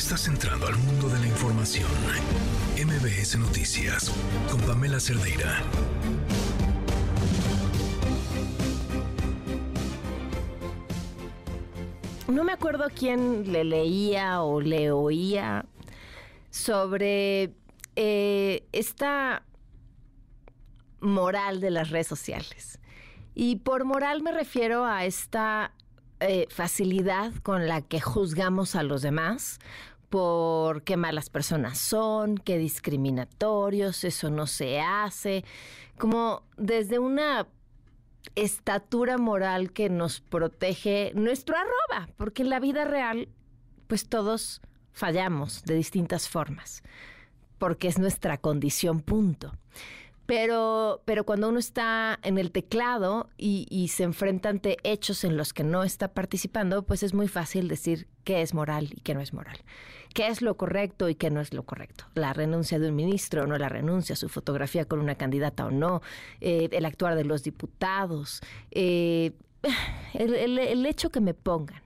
Estás entrando al mundo de la información. MBS Noticias con Pamela Cerdeira. No me acuerdo quién le leía o le oía sobre eh, esta moral de las redes sociales. Y por moral me refiero a esta eh, facilidad con la que juzgamos a los demás por qué malas personas son, qué discriminatorios, eso no se hace, como desde una estatura moral que nos protege nuestro arroba, porque en la vida real, pues todos fallamos de distintas formas, porque es nuestra condición punto. Pero, pero cuando uno está en el teclado y, se enfrenta ante hechos en los que no está participando, pues es muy fácil decir qué es moral y qué no es moral. ¿Qué es lo correcto y qué no es lo correcto? La renuncia de un ministro o no la renuncia, su fotografía con una candidata o no, eh, el actuar de los diputados, eh, el, hecho que me pongan.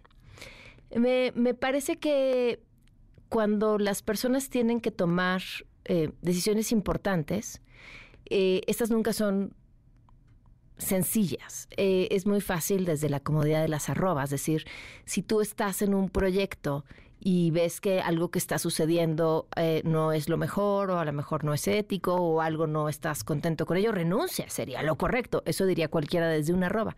Me, parece que cuando las personas tienen que tomar eh, decisiones importantes, estas nunca son sencillas. Es muy fácil desde la comodidad de las arrobas, es decir, si tú estás en un proyecto y ves que algo que está sucediendo eh, no es lo mejor o a lo mejor no es ético o algo no estás contento con ello, renuncia, sería lo correcto. Eso diría cualquiera desde una arroba.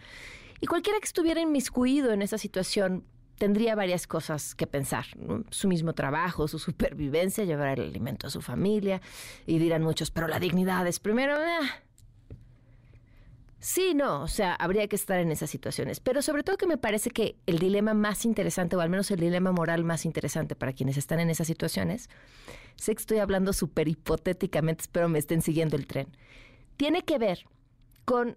Y cualquiera que estuviera inmiscuido en esa situación tendría varias cosas que pensar. Su mismo trabajo, su supervivencia, llevar el alimento a su familia. Y dirán muchos, pero la dignidad es primero. Ah". Sí, no, o sea, habría que estar en esas situaciones. Pero sobre todo que me parece que el dilema más interesante, o al menos el dilema moral más interesante para quienes están en esas situaciones, sé que estoy hablando súper hipotéticamente, espero me estén siguiendo el tren, tiene que ver con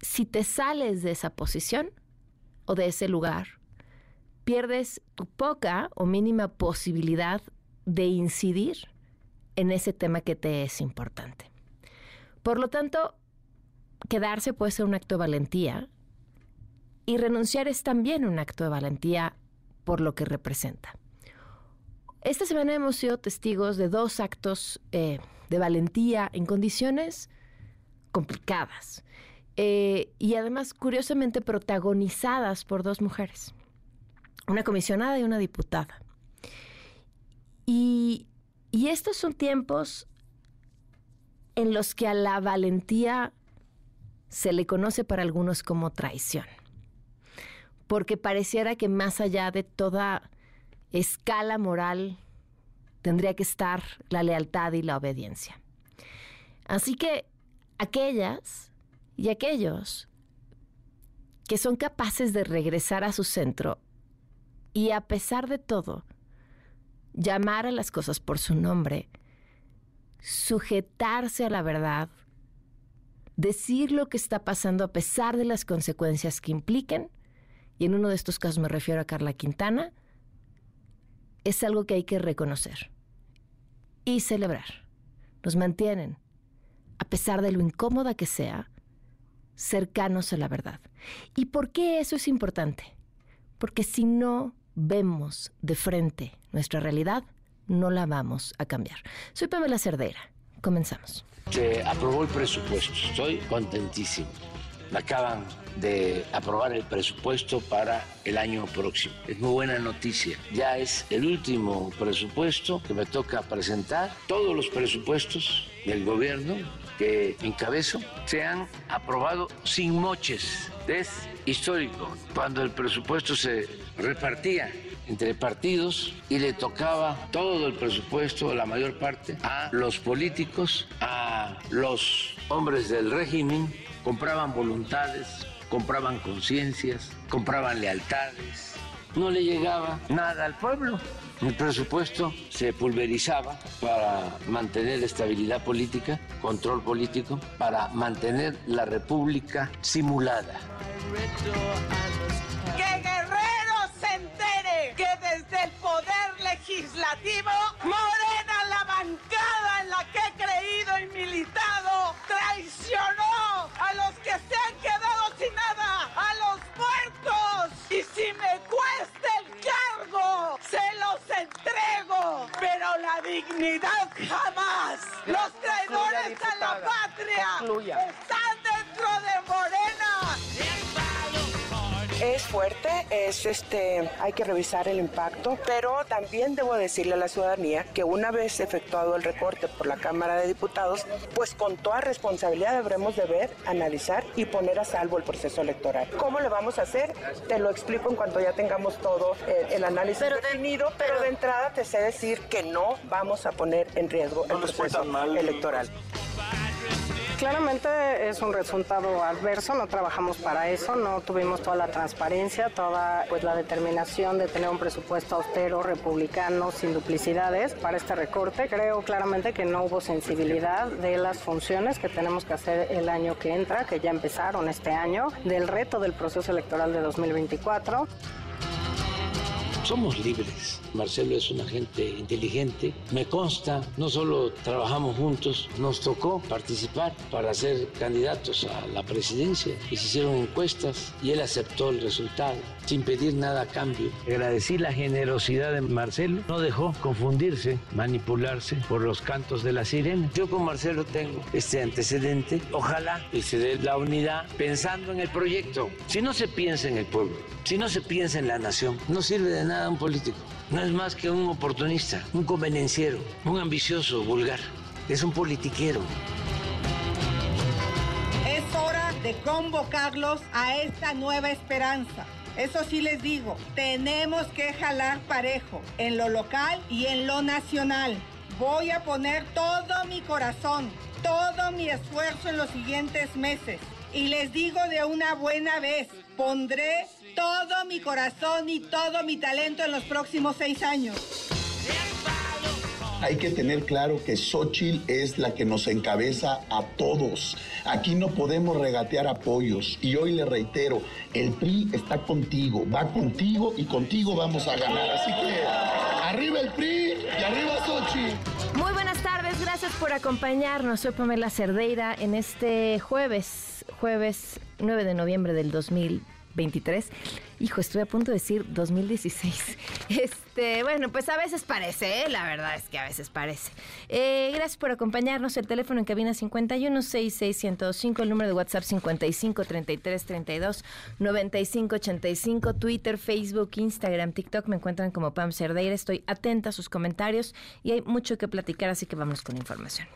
si te sales de esa posición o de ese lugar pierdes tu poca o mínima posibilidad de incidir en ese tema que te es importante. Por lo tanto, quedarse puede ser un acto de valentía y renunciar es también un acto de valentía por lo que representa. Esta semana hemos sido testigos de dos actos eh, de valentía en condiciones complicadas eh, y además curiosamente protagonizadas por dos mujeres una comisionada y una diputada. Y, estos son tiempos en los que a la valentía se le conoce para algunos como traición. Porque pareciera que más allá de toda escala moral tendría que estar la lealtad y la obediencia. Así que aquellas y aquellos que son capaces de regresar a su centro y a pesar de todo, llamar a las cosas por su nombre, sujetarse a la verdad, decir lo que está pasando a pesar de las consecuencias que impliquen, y en uno de estos casos me refiero a Carla Quintana, es algo que hay que reconocer y celebrar. Nos mantienen, a pesar de lo incómoda que sea, cercanos a la verdad. ¿Y por qué eso es importante? Porque si no vemos de frente nuestra realidad, no la vamos a cambiar. Soy Pamela Cerdera. Comenzamos. Se aprobó el presupuesto. Estoy contentísimo. Acaban de aprobar el presupuesto para el año próximo. Es muy buena noticia. Ya es el último presupuesto que me toca presentar. Todos los presupuestos del gobierno que encabezo se han aprobado sin moches. Es histórico. Cuando el presupuesto se repartía entre partidos y le tocaba todo el presupuesto, la mayor parte, a los políticos, a los hombres del régimen, compraban voluntades, compraban conciencias, compraban lealtades, no le llegaba nada al pueblo. El presupuesto se pulverizaba para mantener estabilidad política, control político, para mantener la república simulada. Que Guerrero se entere que desde el poder legislativo, Morena, la bancada en la que he creído y militado, traicionó a los que se han quedado sin nada, a los muertos. Y si me cuesta el cargo, se los entrego impunidad jamás. Los traidores a la patria están dentro de Morena. Es fuerte, es este, hay que revisar el impacto, pero también debo decirle a la ciudadanía que una vez efectuado el recorte por la Cámara de Diputados, pues con toda responsabilidad deberemos de ver, analizar y poner a salvo el proceso electoral. ¿Cómo lo vamos a hacer? Te lo explico en cuanto ya tengamos todo eh, el, análisis pero definido, pero, de entrada te sé decir que no vamos a poner en riesgo el proceso electoral. Claramente es un resultado adverso, no trabajamos para eso, no tuvimos toda la transparencia, toda pues la determinación de tener un presupuesto austero, republicano, sin duplicidades para este recorte. Creo claramente que no hubo sensibilidad de las funciones que tenemos que hacer el año que entra, que ya empezaron este año, del reto del proceso electoral de 2024 somos libres. Marcelo es un agente inteligente. Me consta, no solo trabajamos juntos, nos tocó participar para ser candidatos a la presidencia y se hicieron encuestas y él aceptó el resultado sin pedir nada a cambio. Agradecí la generosidad de Marcelo, no dejó confundirse, manipularse por los cantos de la sirena. Yo con Marcelo tengo este antecedente. Ojalá y se dé la unidad pensando en el proyecto. Si no se piensa en el pueblo, si no se piensa en la nación, no sirve de nada un político. No es más que un oportunista, un convenenciero, un ambicioso, vulgar. Es un politiquero. Es hora de convocarlos a esta nueva esperanza. Eso sí les digo, tenemos que jalar parejo en lo local y en lo nacional. Voy a poner todo mi corazón, todo mi esfuerzo en los siguientes meses. Y les digo de una buena vez, pondré todo mi corazón y todo mi talento en los próximos seis años. Hay que tener claro que Xochitl es la que nos encabeza a todos. Aquí no podemos regatear apoyos. Y hoy le reitero, el PRI está contigo, va contigo y contigo vamos a ganar. Así que arriba el PRI y arriba Xochitl. Muy buenas tardes, gracias por acompañarnos. Soy Pamela Cerdeira en este jueves, jueves 9 de noviembre del 2020. 23. Hijo, estuve a punto de decir 2016. Este, bueno, pues a veces parece, ¿eh? la verdad es que a veces parece. Eh, gracias por acompañarnos. El teléfono en cabina 5166105, el número de WhatsApp 5533329585, Twitter, Facebook, Instagram, TikTok. Me encuentran como Pam Cerdeira. Estoy atenta a sus comentarios y hay mucho que platicar, así que vamos con la información.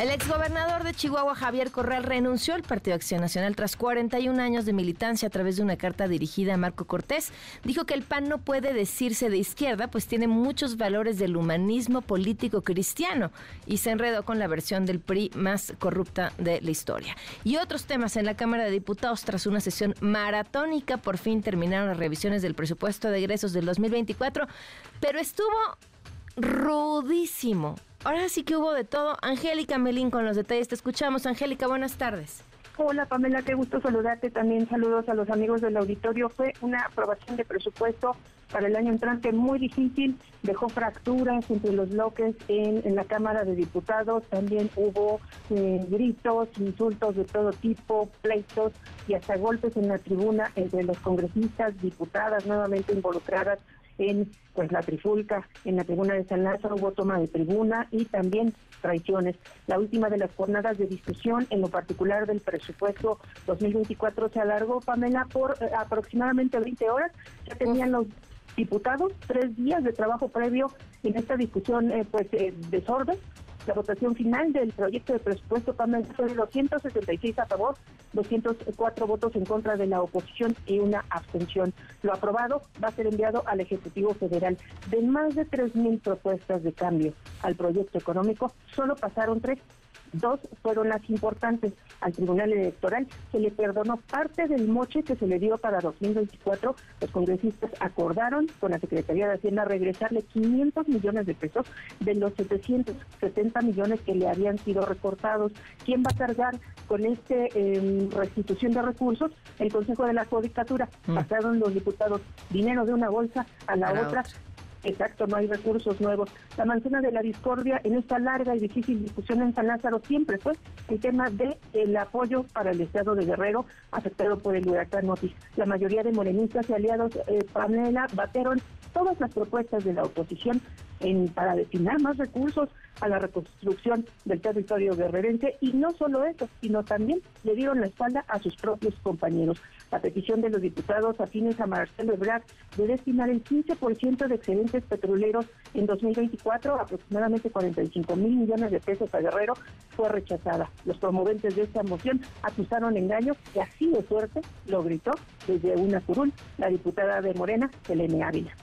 El exgobernador de Chihuahua, Javier Corral, renunció al Partido Acción Nacional tras 41 años de militancia a través de una carta dirigida a Marco Cortés. Dijo que el PAN no puede decirse de izquierda, pues tiene muchos valores del humanismo político cristiano y se enredó con la versión del PRI más corrupta de la historia. Y otros temas en la Cámara de Diputados tras una sesión maratónica, por fin terminaron las revisiones del presupuesto de egresos del 2024, pero estuvo rudísimo Ahora sí que hubo de todo. Angélica Melín con los detalles. Te escuchamos. Angélica, buenas tardes. Hola Pamela, qué gusto saludarte. También saludos a los amigos del auditorio. Fue una aprobación de presupuesto para el año entrante muy difícil. Dejó fracturas entre los bloques en, la Cámara de Diputados. También hubo eh, gritos, insultos de todo tipo, pleitos y hasta golpes en la tribuna entre los congresistas, diputadas nuevamente involucradas en pues la trifulca, en la tribuna de San Lázaro hubo toma de tribuna y también traiciones. La última de las jornadas de discusión, en lo particular del presupuesto 2024, se alargó, Pamela, por eh, aproximadamente 20 horas. Ya tenían los diputados tres días de trabajo previo en esta discusión, eh, pues, eh, desorden la votación final del proyecto de presupuesto fue de 266 a favor, 204 votos en contra de la oposición y una abstención. Lo aprobado va a ser enviado al Ejecutivo Federal. De más de 3.000 propuestas de cambio al proyecto económico, solo pasaron tres Dos fueron las importantes. Al Tribunal Electoral se le perdonó parte del moche que se le dio para 2024. Los congresistas acordaron con la Secretaría de Hacienda regresarle 500 millones de pesos de los 770 millones que le habían sido recortados. ¿Quién va a cargar con esta em, restitución de recursos? El Consejo de la Judicatura. Mm. Pasaron los diputados dinero de una bolsa a la otra. Exacto, no hay recursos nuevos. La manzana de la discordia en esta larga y difícil discusión en San Lázaro siempre fue el tema del el apoyo para el Estado de Guerrero afectado por el huracán Otis. La mayoría de morenistas y aliados eh, Pamela bateron todas las propuestas de la oposición en, para destinar más recursos a la reconstrucción del territorio guerrerense y no solo eso, sino también le dieron la espalda a sus propios compañeros. La petición de los diputados afines a Marcelo Ebrard de destinar el 15% de excedentes petroleros en 2024, aproximadamente 45 mil millones de pesos a Guerrero, fue rechazada. Los promoventes de esta moción acusaron engaño que así de suerte lo gritó desde una curul la diputada de Morena, Selene Ávila.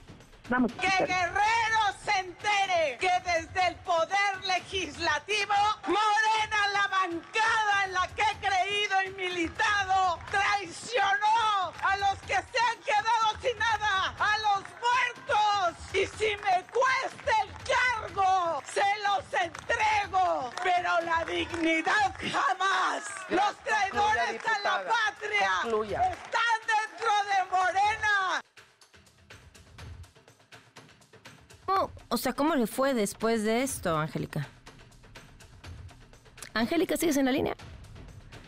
Vamos. Que Guerrero se entere que desde el poder legislativo, Morena, la bancada en la que he creído y militado, traicionó a los que se han quedado sin nada, a los muertos. Y si me cuesta el cargo, se los entrego. Pero la dignidad jamás. Los traidores a la patria están dentro de Morena. O sea, ¿cómo le fue después de esto, Angélica? Angélica, ¿sigues en la línea?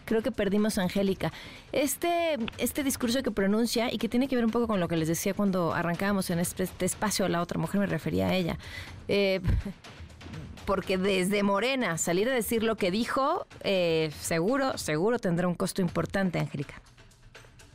Creo que perdimos a Angélica. Este, este discurso que pronuncia y que tiene que ver un poco con lo que les decía cuando arrancábamos en este, este espacio, la otra mujer me refería a ella. Eh, porque desde Morena salir a decir lo que dijo, eh, seguro, seguro tendrá un costo importante, Angélica.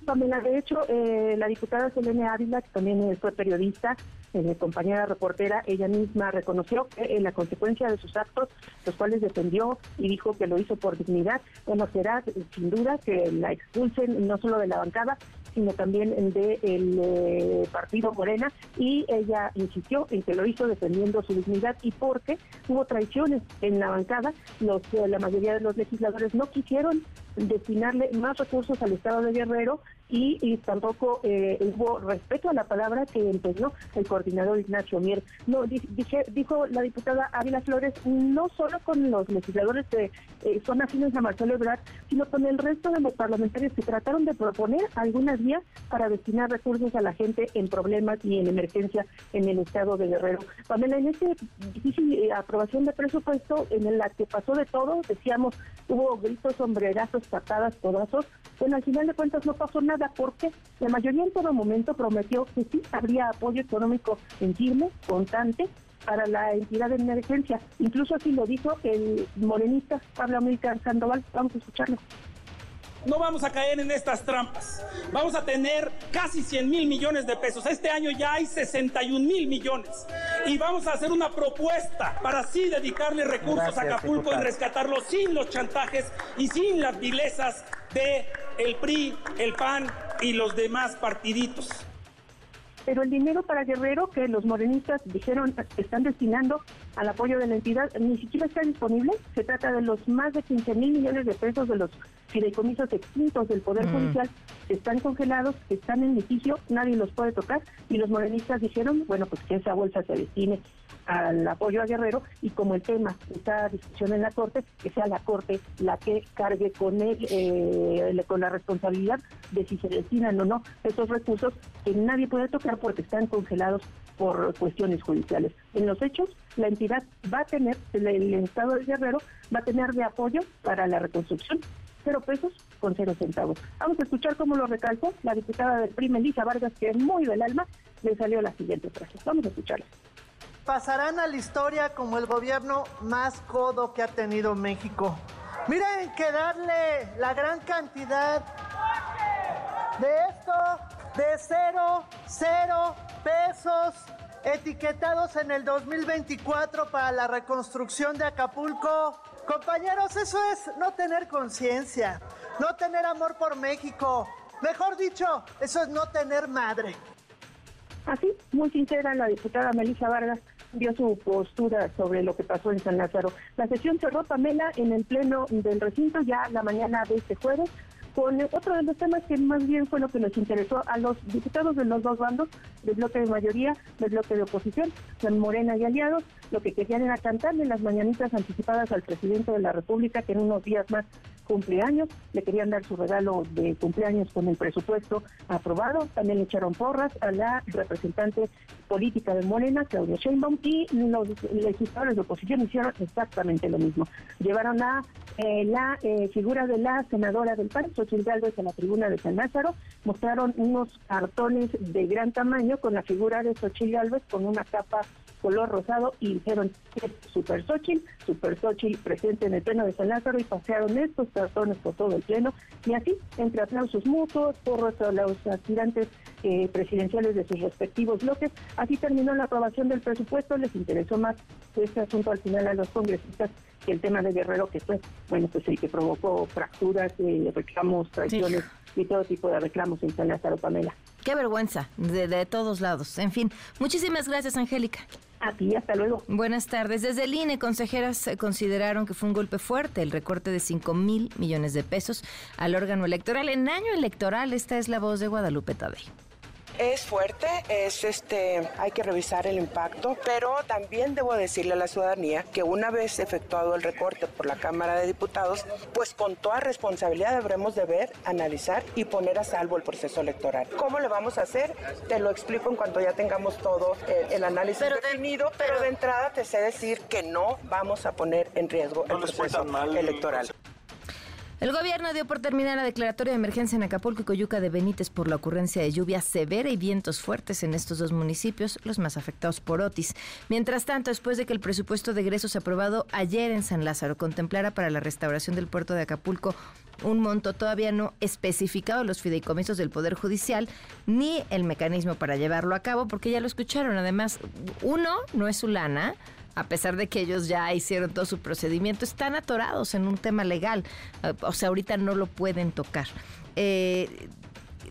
Pamela, de hecho, eh, la diputada Selene Ávila, que también fue periodista, eh, compañera reportera, ella misma reconoció que en la consecuencia de sus actos, los cuales defendió y dijo que lo hizo por dignidad, bueno, será sin duda que la expulsen no solo de la bancada, sino también del de partido Morena, y ella insistió en que lo hizo defendiendo su dignidad y porque hubo traiciones en la bancada, los, la mayoría de los legisladores no quisieron destinarle más recursos al Estado de Guerrero y, tampoco eh, hubo respeto a la palabra que empeñó el coordinador Ignacio Mier. No, dije, dijo la diputada Ávila Flores, no solo con los legisladores que eh, son afines a Marcelo Ebrard, sino con el resto de los parlamentarios que trataron de proponer algunas para destinar recursos a la gente en problemas y en emergencia en el Estado de Guerrero. Pamela, en esta difícil eh, aprobación de presupuesto en la que pasó de todo, decíamos, hubo gritos, sombrerazos, patadas, codazos, bueno, al final de cuentas no pasó nada porque la mayoría en todo momento prometió que sí habría apoyo económico en firme, constante, para la entidad de emergencia. Incluso así lo dijo el morenista Pablo América Sandoval. Vamos a escucharlo no vamos a caer en estas trampas. Vamos a tener casi 100 mil millones de pesos. Este año ya hay 61 mil millones. Y vamos a hacer una propuesta para así dedicarle recursos a Acapulco y rescatarlo sin los chantajes y sin las vilezas de el PRI, el PAN y los demás partiditos. Pero el dinero para Guerrero que los morenistas dijeron están destinando al apoyo de la entidad ni siquiera está disponible. Se trata de los más de 15 mil millones de pesos de los fideicomisos extintos del Poder mm. Judicial. Están congelados, están en litigio, nadie los puede tocar. Y los morenistas dijeron, bueno, pues que esa bolsa se destine al apoyo a Guerrero y como el tema está a discusión en la Corte, que sea la Corte la que cargue con él, eh, con la responsabilidad de si se destinan o no esos recursos que nadie puede tocar porque están congelados por cuestiones judiciales. En los hechos, la entidad va a tener, el, Estado de Guerrero va a tener de apoyo para la reconstrucción cero pesos con cero centavos. Vamos a escuchar cómo lo recalcó la diputada del PRI, Melissa Vargas, que es muy del alma, le salió la siguiente frase. Vamos a escucharla pasarán a la historia como el gobierno más codo que ha tenido México. Miren que darle la gran cantidad de esto, de cero, cero pesos etiquetados en el 2024 para la reconstrucción de Acapulco. Compañeros, eso es no tener conciencia, no tener amor por México. Mejor dicho, eso es no tener madre. Así, muy sincera la diputada Melissa Vargas dio su postura sobre lo que pasó en San Lázaro. La sesión cerró Pamela en el pleno del recinto ya la mañana de este jueves con otro de los temas que más bien fue lo que nos interesó a los diputados de los dos bandos, del bloque de mayoría, del bloque de oposición, San Morena y aliados, lo que querían era cantarle las mañanitas anticipadas al presidente de la República, que en unos días más cumpleaños, le querían dar su regalo de cumpleaños con el presupuesto aprobado, también le echaron porras a la representante política de Morena, Claudia Sheinbaum, y los legisladores de oposición hicieron exactamente lo mismo. Llevaron a eh, la eh, figura de la senadora del PAN, Xochitl Gálvez, a la tribuna de San Lázaro, mostraron unos cartones de gran tamaño con la figura de Xochitl Gálvez con una capa color rosado y dijeron, es Super Xochitl, Super Xochitl presente en el pleno de San Lázaro y pasearon estos cartones por todo el pleno. Y así, entre aplausos mutuos, por los aspirantes eh, presidenciales de sus respectivos bloques, así terminó la aprobación del presupuesto, les interesó más este asunto al final a los congresistas que el tema de Guerrero, que fue, bueno, pues el que provocó fracturas, eh, reclamos, traiciones y todo tipo de reclamos en San Lázaro, Pamela. Qué vergüenza, de, de todos lados. En fin, muchísimas gracias, Angélica. A ti, hasta luego. Buenas tardes. Desde el INE, consejeras eh, consideraron que fue un golpe fuerte el recorte de 5 mil millones de pesos al órgano electoral. En año electoral, esta es la voz de Guadalupe Tadei. Es fuerte, es este, hay que revisar el impacto, pero también debo decirle a la ciudadanía que una vez efectuado el recorte por la Cámara de Diputados, pues con toda responsabilidad deberemos de ver, analizar y poner a salvo el proceso electoral. ¿Cómo lo vamos a hacer? Te lo explico en cuanto ya tengamos todo el, el análisis pero definido, pero de entrada te sé decir que no vamos a poner en riesgo el proceso electoral. El gobierno dio por terminar la declaratoria de emergencia en Acapulco y Coyuca de Benítez por la ocurrencia de lluvia severa y vientos fuertes en estos dos municipios, los más afectados por Otis. Mientras tanto, después de que el presupuesto de egresos aprobado ayer en San Lázaro contemplara para la restauración del puerto de Acapulco un monto todavía no especificado los fideicomisos del Poder Judicial, ni el mecanismo para llevarlo a cabo, porque ya lo escucharon. Además, uno, no es su lana, a pesar de que ellos ya hicieron todo su procedimiento, están atorados en un tema legal. O sea, ahorita no lo pueden tocar. Eh,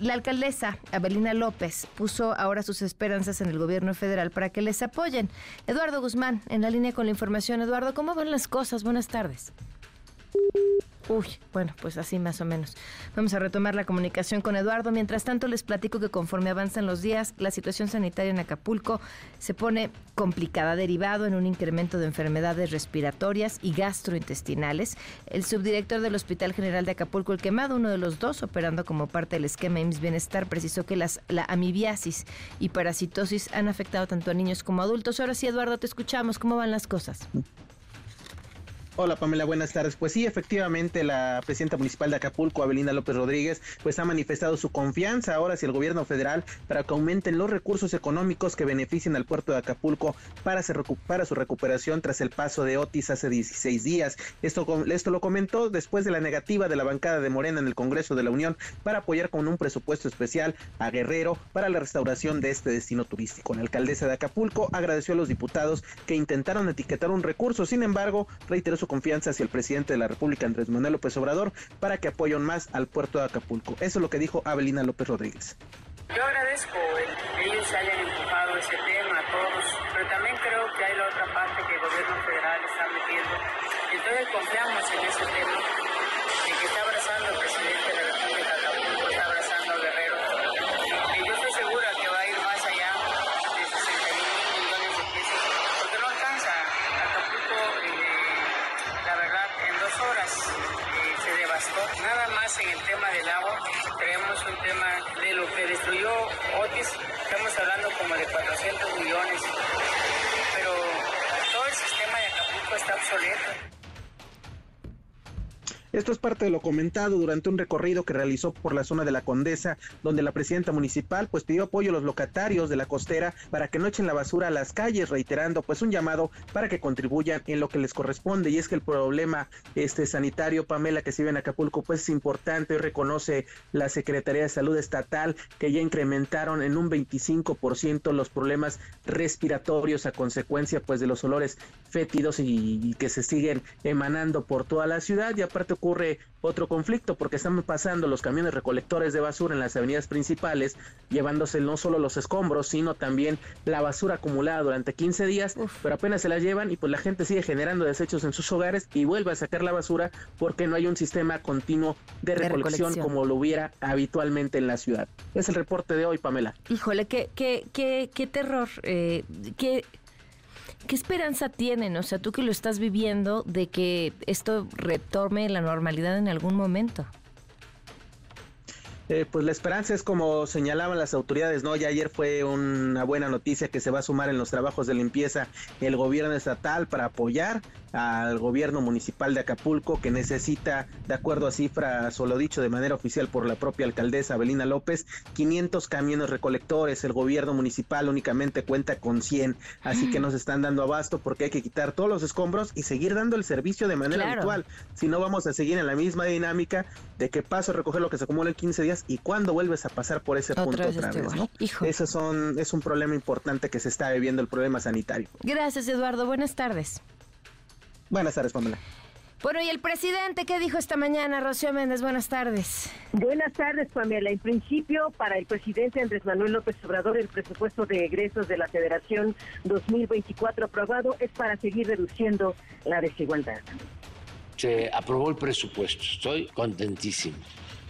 la alcaldesa Abelina López puso ahora sus esperanzas en el gobierno federal para que les apoyen. Eduardo Guzmán, en la línea con la información. Eduardo, ¿cómo van las cosas? Buenas tardes. Uy, bueno, pues así más o menos. Vamos a retomar la comunicación con Eduardo. Mientras tanto, les platico que conforme avanzan los días, la situación sanitaria en Acapulco se pone complicada, derivado en un incremento de enfermedades respiratorias y gastrointestinales. El subdirector del Hospital General de Acapulco, el quemado, uno de los dos operando como parte del esquema IMSS Bienestar, precisó que las, la amibiasis y parasitosis han afectado tanto a niños como a adultos. Ahora sí, Eduardo, te escuchamos. ¿Cómo van las cosas? Hola Pamela, buenas tardes. Pues sí, efectivamente la presidenta municipal de Acapulco, Abelina López Rodríguez, pues ha manifestado su confianza ahora hacia el gobierno federal para que aumenten los recursos económicos que beneficien al puerto de Acapulco para, para su recuperación tras el paso de Otis hace 16 días. Esto, esto lo comentó después de la negativa de la bancada de Morena en el Congreso de la Unión para apoyar con un presupuesto especial a Guerrero para la restauración de este destino turístico. La alcaldesa de Acapulco agradeció a los diputados que intentaron etiquetar un recurso, sin embargo, reiteró su confianza hacia el presidente de la República, Andrés Manuel López Obrador, para que apoyen más al puerto de Acapulco. Eso es lo que dijo Abelina López Rodríguez. Yo agradezco que ellos hayan empujado ese tema a todos, pero también creo que hay la otra parte que el gobierno federal está metiendo. Entonces confiamos en ese tema, en que está abrazando el presidente 400 millones, pero todo el sistema de Acapulco está obsoleto. Esto es parte de lo comentado durante un recorrido que realizó por la zona de la Condesa, donde la presidenta municipal pues pidió apoyo a los locatarios de la costera para que no echen la basura a las calles, reiterando pues un llamado para que contribuyan en lo que les corresponde. Y es que el problema este sanitario, Pamela, que se vive en Acapulco, pues es importante, reconoce la Secretaría de Salud Estatal que ya incrementaron en un 25% los problemas respiratorios a consecuencia pues de los olores fétidos y, y que se siguen emanando por toda la ciudad y aparte ocurre otro conflicto porque están pasando los camiones recolectores de basura en las avenidas principales, llevándose no solo los escombros, sino también la basura acumulada durante 15 días, pero apenas se la llevan y pues la gente sigue generando desechos en sus hogares y vuelve a sacar la basura porque no hay un sistema continuo de recolección, recolección. como lo hubiera habitualmente en la ciudad. Es el reporte de hoy, Pamela. Híjole, qué, qué, qué, qué terror, eh, qué, qué esperanza tienen, o sea, tú que lo estás viviendo, de que esto retome la normalidad en algún momento. Eh, pues la esperanza es como señalaban las autoridades, ¿no? Ya ayer fue una buena noticia que se va a sumar en los trabajos de limpieza el gobierno estatal para apoyar al gobierno municipal de Acapulco que necesita, de acuerdo a cifras o lo dicho de manera oficial por la propia alcaldesa Abelina López, 500 camiones recolectores. El gobierno municipal únicamente cuenta con 100, así que nos están dando abasto porque hay que quitar todos los escombros y seguir dando el servicio de manera habitual. Si no, vamos a seguir en la misma dinámica de que paso a recoger lo que se acumula en 15 días y cuando vuelves a pasar por ese punto otra vez, ¿no? Eso son, es un problema importante que se está viviendo el problema sanitario. Gracias, Eduardo. Buenas tardes. Buenas tardes, Pamela. Bueno, ¿y el presidente qué dijo esta mañana, Rocío Méndez? Buenas tardes. Buenas tardes, Pamela. En principio, para el presidente Andrés Manuel López Obrador, el presupuesto de egresos de la Federación 2024 aprobado es para seguir reduciendo la desigualdad. Se aprobó el presupuesto. Estoy contentísimo.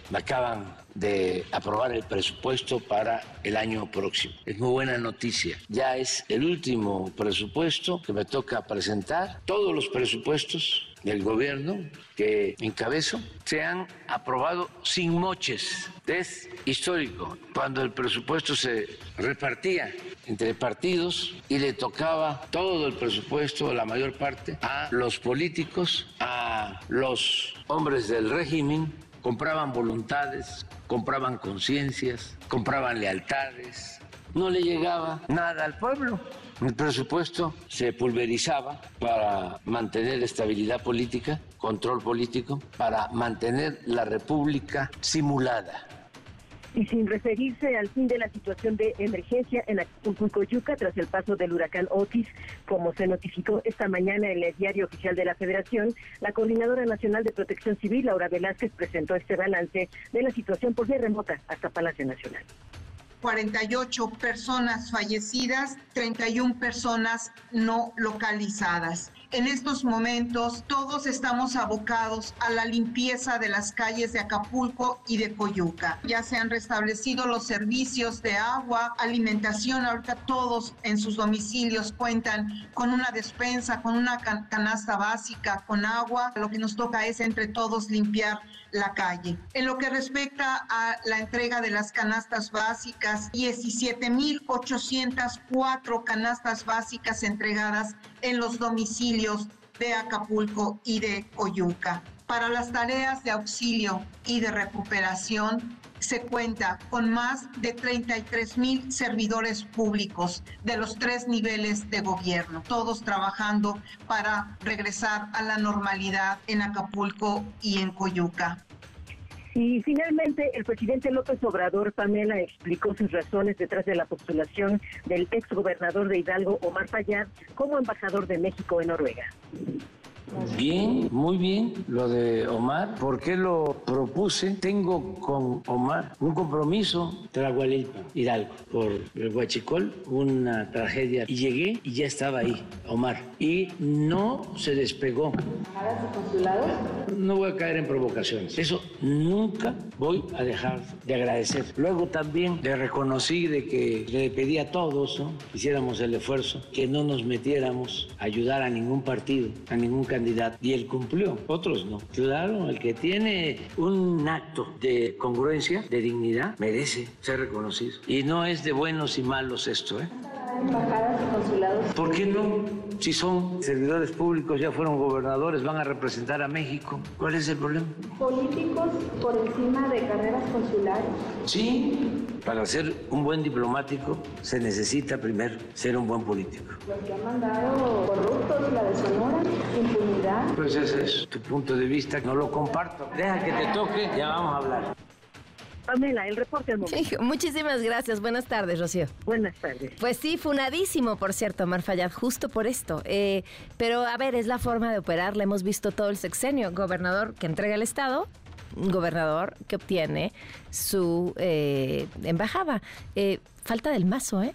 Me acaban de aprobar el presupuesto para el año próximo. Es muy buena noticia. Ya es el último presupuesto que me toca presentar. Todos los presupuestos del gobierno que encabezo se han aprobado sin moches. Es histórico cuando el presupuesto se repartía entre partidos y le tocaba todo el presupuesto, la mayor parte, a los políticos, a los hombres del régimen compraban voluntades, compraban conciencias, compraban lealtades, no le llegaba nada al pueblo. El presupuesto se pulverizaba para mantener estabilidad política, control político, para mantener la república simulada y sin referirse al fin de la situación de emergencia en Acapulco, tras el paso del huracán Otis, como se notificó esta mañana en el diario oficial de la Federación, la Coordinadora Nacional de Protección Civil, Laura Velázquez, presentó este balance de la situación por vía remota hasta Palacio Nacional. 48 personas fallecidas, 31 personas no localizadas. En estos momentos todos estamos abocados a la limpieza de las calles de Acapulco y de Coyuca. Ya se han restablecido los servicios de agua, alimentación. Ahorita todos en sus domicilios cuentan con una despensa, con una canasta básica, con agua. Lo que nos toca es entre todos limpiar la calle. En lo que respecta a la entrega de las canastas básicas, 17.804 canastas básicas entregadas en los domicilios de Acapulco y de Coyuca. Para las tareas de auxilio y de recuperación, se cuenta con más de 33 mil servidores públicos de los tres niveles de gobierno, todos trabajando para regresar a la normalidad en Acapulco y en Coyuca. Y finalmente, el presidente López Obrador, Pamela, explicó sus razones detrás de la postulación del exgobernador de Hidalgo, Omar Fayad, como embajador de México en Noruega. Bien, muy bien lo de Omar. ¿Por qué lo propuse? Tengo con Omar un compromiso, Tragualilpa, Hidalgo, por el Huachicol, una tragedia. Y llegué y ya estaba ahí, Omar. Y no se despegó. No voy a caer en provocaciones. Eso nunca voy a dejar de agradecer. Luego también le reconocí de que le pedí a todos, ¿no? hiciéramos el esfuerzo, que no nos metiéramos a ayudar a ningún partido, a ningún candidato y él cumplió, otros no. Claro, el que tiene un acto de congruencia, de dignidad, merece ser reconocido. Y no es de buenos y malos esto, ¿eh? Embajadas y consulados. ¿Por qué no? Si son servidores públicos, ya fueron gobernadores, van a representar a México. ¿Cuál es el problema? ¿Políticos por encima de carreras consulares? Sí, para ser un buen diplomático se necesita primero ser un buen político. Los que han mandado corruptos, la de Sonora, impunidad. Pues ese es tu punto de vista, no lo comparto. Deja que te toque, ya vamos a hablar. Pamela, el reporte al momento. muchísimas gracias. Buenas tardes, Rocío. Buenas tardes. Pues sí, funadísimo, por cierto, Omar Fayad, justo por esto. Eh, pero a ver, es la forma de operar. Le hemos visto todo el sexenio. Gobernador que entrega el Estado, gobernador que obtiene su eh, embajada. Eh, falta del mazo, ¿eh?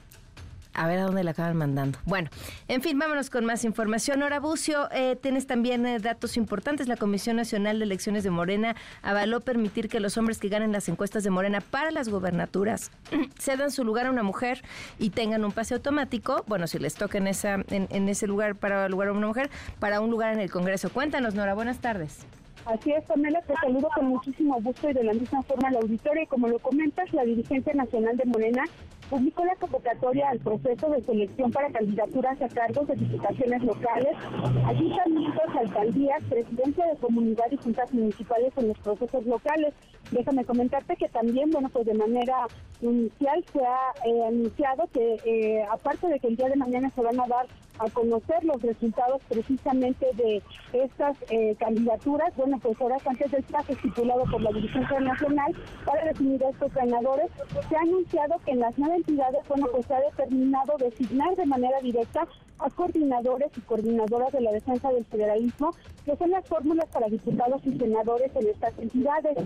A ver a dónde la acaban mandando. Bueno, en fin, vámonos con más información. Ahora, Bucio, eh, tienes también eh, datos importantes. La Comisión Nacional de Elecciones de Morena avaló permitir que los hombres que ganen las encuestas de Morena para las gobernaturas cedan su lugar a una mujer y tengan un pase automático. Bueno, si les toca en, esa, en, ese lugar para lugar a una mujer, para un lugar en el Congreso. Cuéntanos, Nora. Buenas tardes. Así es, Pamela, te saludo con muchísimo gusto y de la misma forma al auditorio. Y como lo comentas, la dirigencia nacional de Morena publicó la convocatoria al proceso de selección para candidaturas a cargos de diputaciones locales, ayuntamientos, alcaldías, presidencia de comunidad y juntas municipales en los procesos locales. Déjame comentarte que también, bueno, pues de manera inicial se ha eh, anunciado que eh, aparte de que el día de mañana se van a dar a conocer los resultados precisamente de estas eh, candidaturas, bueno, pues horas antes del plazo estipulado por la Dirigencia Nacional para definir a estos ganadores, se ha anunciado que en las nueve entidades, bueno, pues se ha determinado designar de manera directa a coordinadores y coordinadoras de la defensa del federalismo, que son las fórmulas para diputados y senadores en estas entidades.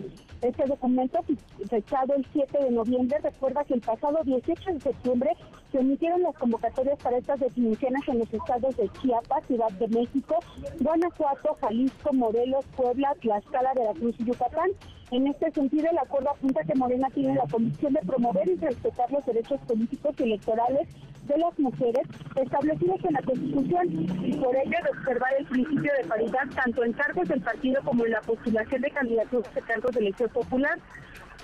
Este documento, fechado el 7 de noviembre, recuerda que el pasado 18 de septiembre se emitieron las convocatorias para estas definiciones en los estados de Chiapas, Ciudad de México, Guanajuato, Jalisco, Morelos, Puebla, Tlaxcala, Veracruz y Yucatán. En este sentido, el acuerdo apunta que Morena tiene la convicción de promover y respetar los derechos políticos y electorales de las mujeres establecidos en la Constitución y por ello de observar el principio de paridad tanto en cargos del partido como en la postulación de candidaturas de cargos de elección popular.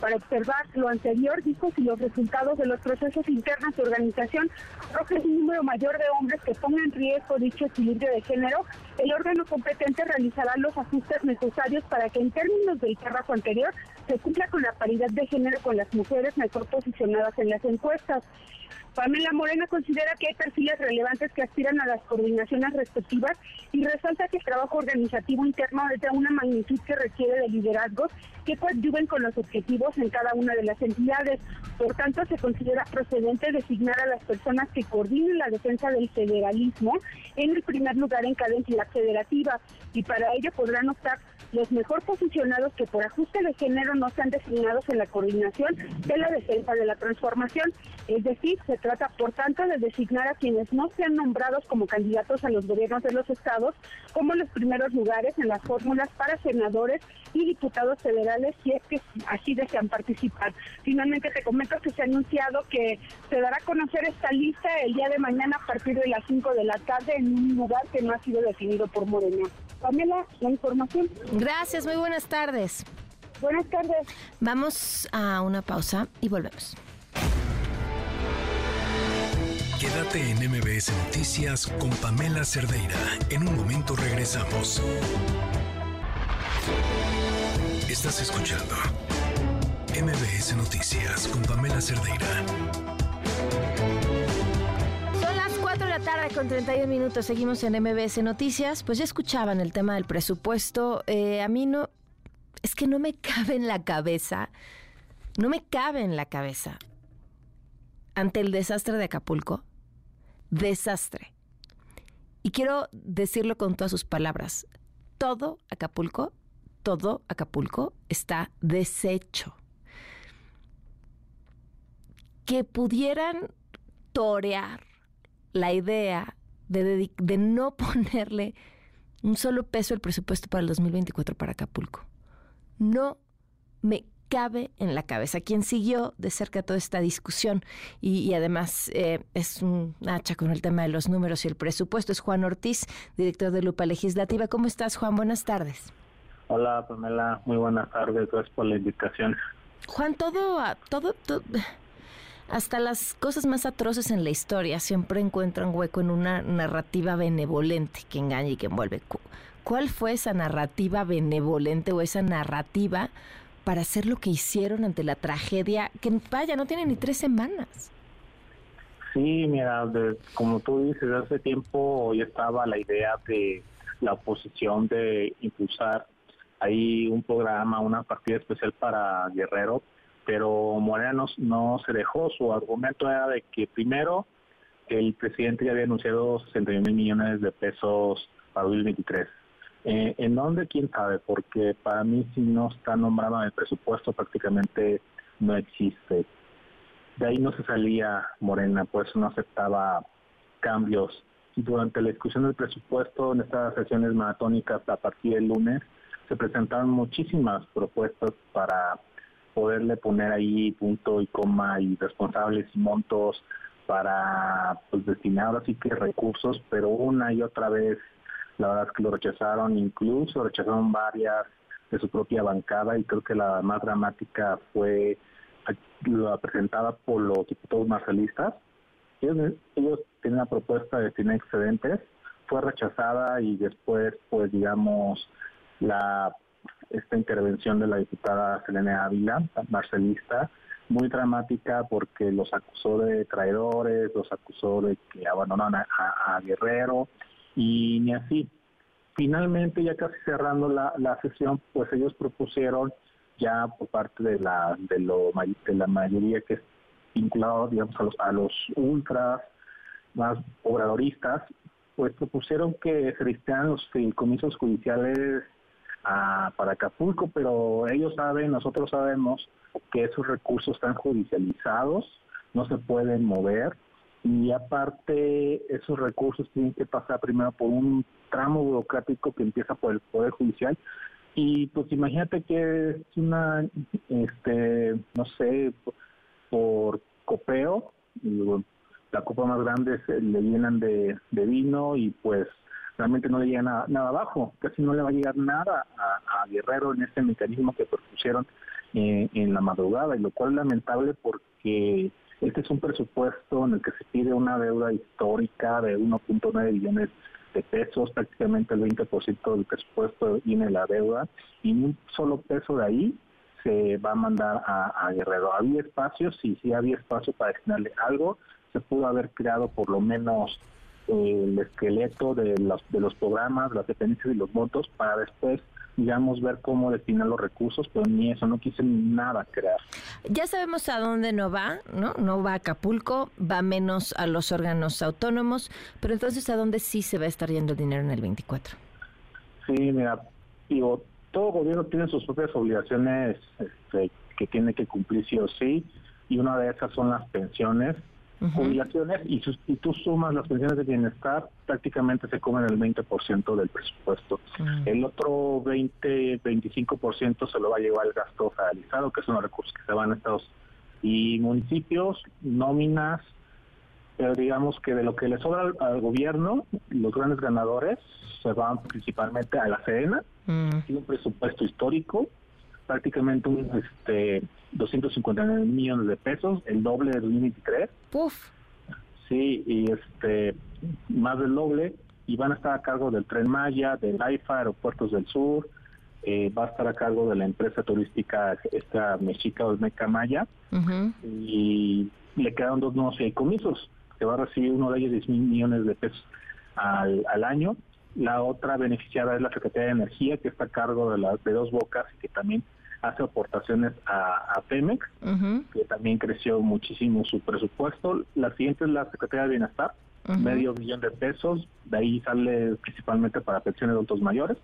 Para observar lo anterior, dijo si los resultados de los procesos internos de organización arrojan un número mayor de hombres que pongan en riesgo dicho equilibrio de género, el órgano competente realizará los ajustes necesarios para que en términos del párrafo anterior se cumpla con la paridad de género con las mujeres mejor posicionadas en las encuestas. Pamela Morena considera que hay perfiles relevantes que aspiran a las coordinaciones respectivas y resalta que el trabajo organizativo interno es de una magnitud que requiere de liderazgos que coadyuven con los objetivos en cada una de las entidades. Por tanto, se considera procedente designar a las personas que coordinen la defensa del federalismo en el primer lugar en cada entidad federativa y para ello podrán optar los mejor posicionados que por ajuste de género no sean designados en la coordinación de la defensa de la transformación. Es decir, se trata, por tanto, de designar a quienes no sean nombrados como candidatos a los gobiernos de los estados como los primeros lugares en las fórmulas para senadores y diputados federales si es que así desean participar. Finalmente te comento que se ha anunciado que se dará a conocer esta lista el día de mañana a partir de las 5 de la tarde un lugar que no ha sido definido por Morena. Pamela, la información. Gracias, muy buenas tardes. Buenas tardes. Vamos a una pausa y volvemos. Quédate en MBS Noticias con Pamela Cerdeira. En un momento regresamos. Estás escuchando MBS Noticias con Pamela Cerdeira. Tarde con 31 minutos. Seguimos en MBS Noticias. Pues ya escuchaban el tema del presupuesto. Eh, a mí no. Es que no me cabe en la cabeza. No me cabe en la cabeza. Ante el desastre de Acapulco. Desastre. Y quiero decirlo con todas sus palabras. Todo Acapulco, todo Acapulco está deshecho. Que pudieran torear la idea de, de, no ponerle un solo peso el presupuesto para el 2024 para Acapulco. No me cabe en la cabeza. Quien siguió de cerca toda esta discusión y, y además eh, es un hacha con el tema de los números y el presupuesto es Juan Ortiz, director de Lupa Legislativa. ¿Cómo estás, Juan? Buenas tardes. Hola, Pamela. Muy buenas tardes. Gracias por la invitación. Juan, todo, todo, todo hasta las cosas más atroces en la historia siempre encuentran hueco en una narrativa benevolente que engaña y que envuelve. ¿Cuál fue esa narrativa benevolente o esa narrativa para hacer lo que hicieron ante la tragedia que, vaya, no tiene ni tres semanas? Sí, mira, de, como tú dices, hace tiempo ya estaba la idea de la oposición de impulsar ahí un programa, una partida especial para Guerrero, pero Morena no, se dejó. Su argumento era de que primero el presidente ya había anunciado 61 mil millones de pesos para 2023. Eh, ¿En dónde? ¿Quién sabe? Porque para mí si no está nombrado en el presupuesto prácticamente no existe. De ahí no se salía Morena, por eso no aceptaba cambios. Durante la discusión del presupuesto en estas sesiones maratónicas a partir del lunes se presentaron muchísimas propuestas para poderle poner ahí punto y coma y responsables y montos para pues destinar así que recursos, pero una y otra vez la verdad es que lo rechazaron, incluso rechazaron varias de su propia bancada y creo que la más dramática fue la presentada por los diputados marcelistas. Ellos, tienen una propuesta de tener excedentes, fue rechazada y después, pues digamos, la esta intervención de la diputada Selene Ávila, marcelista, muy dramática porque los acusó de traidores, los acusó de que abandonaron a, Guerrero y ni así. Finalmente, ya casi cerrando la, sesión, pues ellos propusieron ya por parte de la de, lo, de la mayoría que es vinculado, digamos, a los, a los ultras más obradoristas, pues propusieron que se los comisos judiciales para Acapulco, pero ellos saben, nosotros sabemos que esos recursos están judicializados, no se pueden mover y aparte esos recursos tienen que pasar primero por un tramo burocrático que empieza por el Poder Judicial. Y pues imagínate que es una, este, no sé, por copeo, la copa más grande se le llenan de, de vino y pues realmente no le llega nada, abajo, casi no le va a llegar nada a, Guerrero en este mecanismo que propusieron eh, en la madrugada, y lo cual es lamentable porque este es un presupuesto en el que se pide una deuda histórica de 1.9 billones de pesos, prácticamente el 20% del presupuesto viene la deuda, y un solo peso de ahí se va a mandar a, Guerrero. Había espacio, sí, sí había espacio para destinarle algo, se pudo haber creado por lo menos el esqueleto de los, de los programas, las dependencias y los votos para después digamos, ver cómo destinar los recursos, pero ni eso, no quise nada crear. Ya sabemos a dónde no va, ¿no? No va a Acapulco, va menos a los órganos autónomos, pero entonces ¿a dónde sí se va a estar yendo el dinero en el 24? Sí, mira, digo, todo gobierno tiene sus propias obligaciones este, que tiene que cumplir sí o sí, y una de esas son las pensiones jubilaciones y, si tú sumas las pensiones de bienestar, prácticamente se comen el 20% del presupuesto. El otro 20-25% se lo va a llevar el gasto federalizado, que son los recursos que se van a estados y municipios, nóminas, pero digamos que de lo que le sobra al, gobierno, los grandes ganadores se van principalmente a la Sedena, tiene un presupuesto histórico, prácticamente un este 259 millones de pesos, el doble del 2023. Puf. Sí, y este más del doble y van a estar a cargo del Tren Maya, del AIFA, Aeropuertos del Sur, eh, va a estar a cargo de la empresa turística esta Mexica o Meca Maya y le quedan dos nuevos comisos que va a recibir uno de ellos 10 mil millones de pesos al, al año la otra beneficiada es la Secretaría de Energía, que está a cargo de las de dos bocas y que también hace aportaciones a, a Pemex, que también creció muchísimo su presupuesto. La siguiente es la Secretaría de Bienestar, medio millón de pesos, de ahí sale principalmente para pensiones de adultos mayores.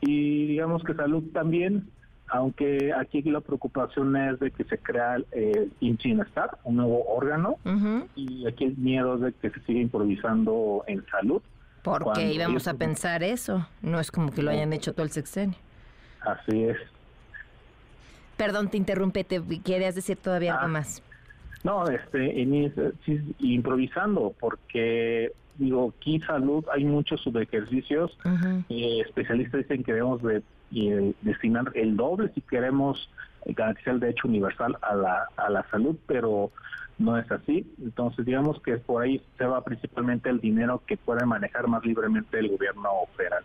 Y digamos que salud también, aunque aquí la preocupación es de que se crea el Bienestar, un nuevo órgano, y aquí el miedo es de que se siga improvisando en salud. Porque íbamos a pensar eso, no es como que lo hayan hecho todo el sexenio. Así es. Perdón, te interrumpí, te querías decir todavía algo ah. más. No, este, improvisando, porque digo, aquí salud hay muchos subejercicios. Eh, especialistas dicen que debemos de, destinar el doble si queremos garantizar el derecho universal a la, a la salud, pero no es así. Entonces, digamos que por ahí se va principalmente el dinero que puede manejar más libremente el gobierno federal.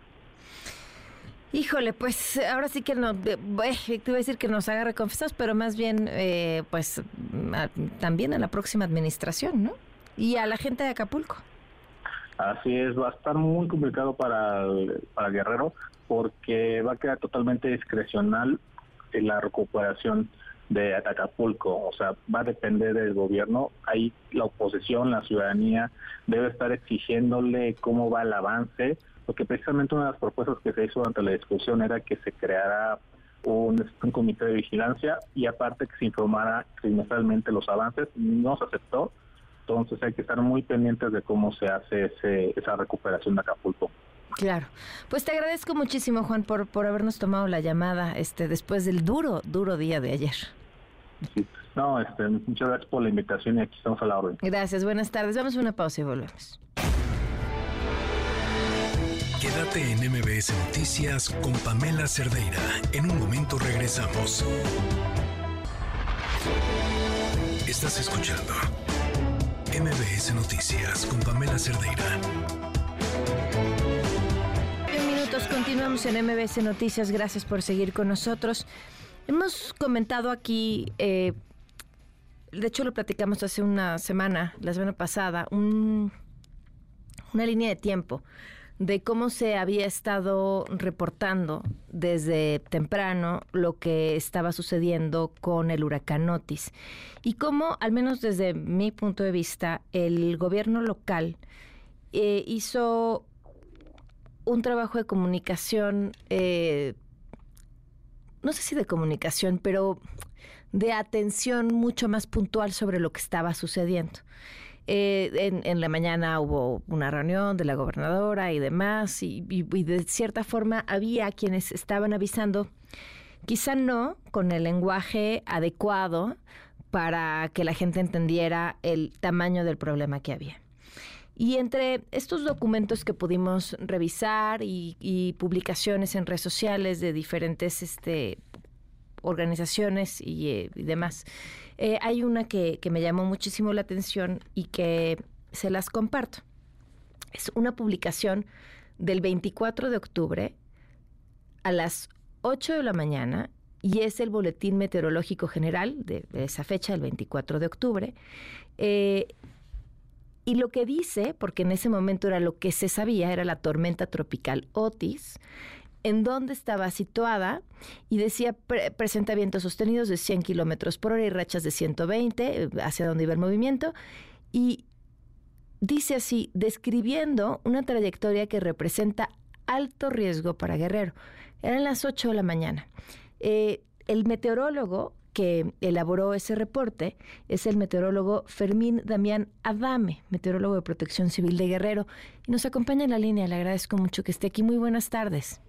Híjole, pues ahora sí que no, te voy a decir que nos haga reconfesados, pero más bien, eh, pues también a la próxima administración, ¿no? Y a la gente de Acapulco. Así es, va a estar muy complicado para, para Guerrero porque va a quedar totalmente discrecional la recuperación de Acapulco, o sea, va a depender del gobierno. Ahí la oposición, la ciudadanía debe estar exigiéndole cómo va el avance porque precisamente una de las propuestas que se hizo durante la discusión era que se creara un, comité de vigilancia y aparte que se informara trimestralmente los avances, no se aceptó, entonces hay que estar muy pendientes de cómo se hace ese, esa recuperación de Acapulco. Claro. Pues te agradezco muchísimo, Juan, por, por habernos tomado la llamada este después del duro, duro día de ayer. No, este, muchas gracias por la invitación y aquí estamos a la orden. Gracias, buenas tardes. Vamos a una pausa y volvemos. Quédate en MBS Noticias con Pamela Cerdeira. En un momento regresamos. Estás escuchando MBS Noticias con Pamela Cerdeira. minutos, continuamos en MBS Noticias. Gracias por seguir con nosotros. Hemos comentado aquí, eh, de hecho lo platicamos hace una semana, la semana pasada, una línea de tiempo de cómo se había estado reportando desde temprano lo que estaba sucediendo con el huracán Otis y cómo, al menos desde mi punto de vista, el gobierno local eh, hizo un trabajo de comunicación, eh, no sé si de comunicación, pero de atención mucho más puntual sobre lo que estaba sucediendo. Eh, en, la mañana hubo una reunión de la gobernadora y demás, y, de cierta forma había quienes estaban avisando, quizá no con el lenguaje adecuado para que la gente entendiera el tamaño del problema que había. Y entre estos documentos que pudimos revisar y, publicaciones en redes sociales de diferentes este, organizaciones y eh, demás, eh, hay una que, me llamó muchísimo la atención y que se las comparto. Es una publicación del 24 de octubre a las 8 de la mañana y es el Boletín Meteorológico General de, esa fecha, el 24 de octubre. Eh, y lo que dice, porque en ese momento era lo que se sabía, era la tormenta tropical Otis, en dónde estaba situada y decía presenta vientos sostenidos de 100 kilómetros por hora y rachas de 120 eh, hacia donde iba el movimiento y dice así describiendo una trayectoria que representa alto riesgo para Guerrero. Eran las 8 de la mañana. Eh, el meteorólogo que elaboró ese reporte es el meteorólogo Fermín Damián Adame, meteorólogo de Protección Civil de Guerrero, y nos acompaña en la línea. Le agradezco mucho que esté aquí. Muy buenas tardes.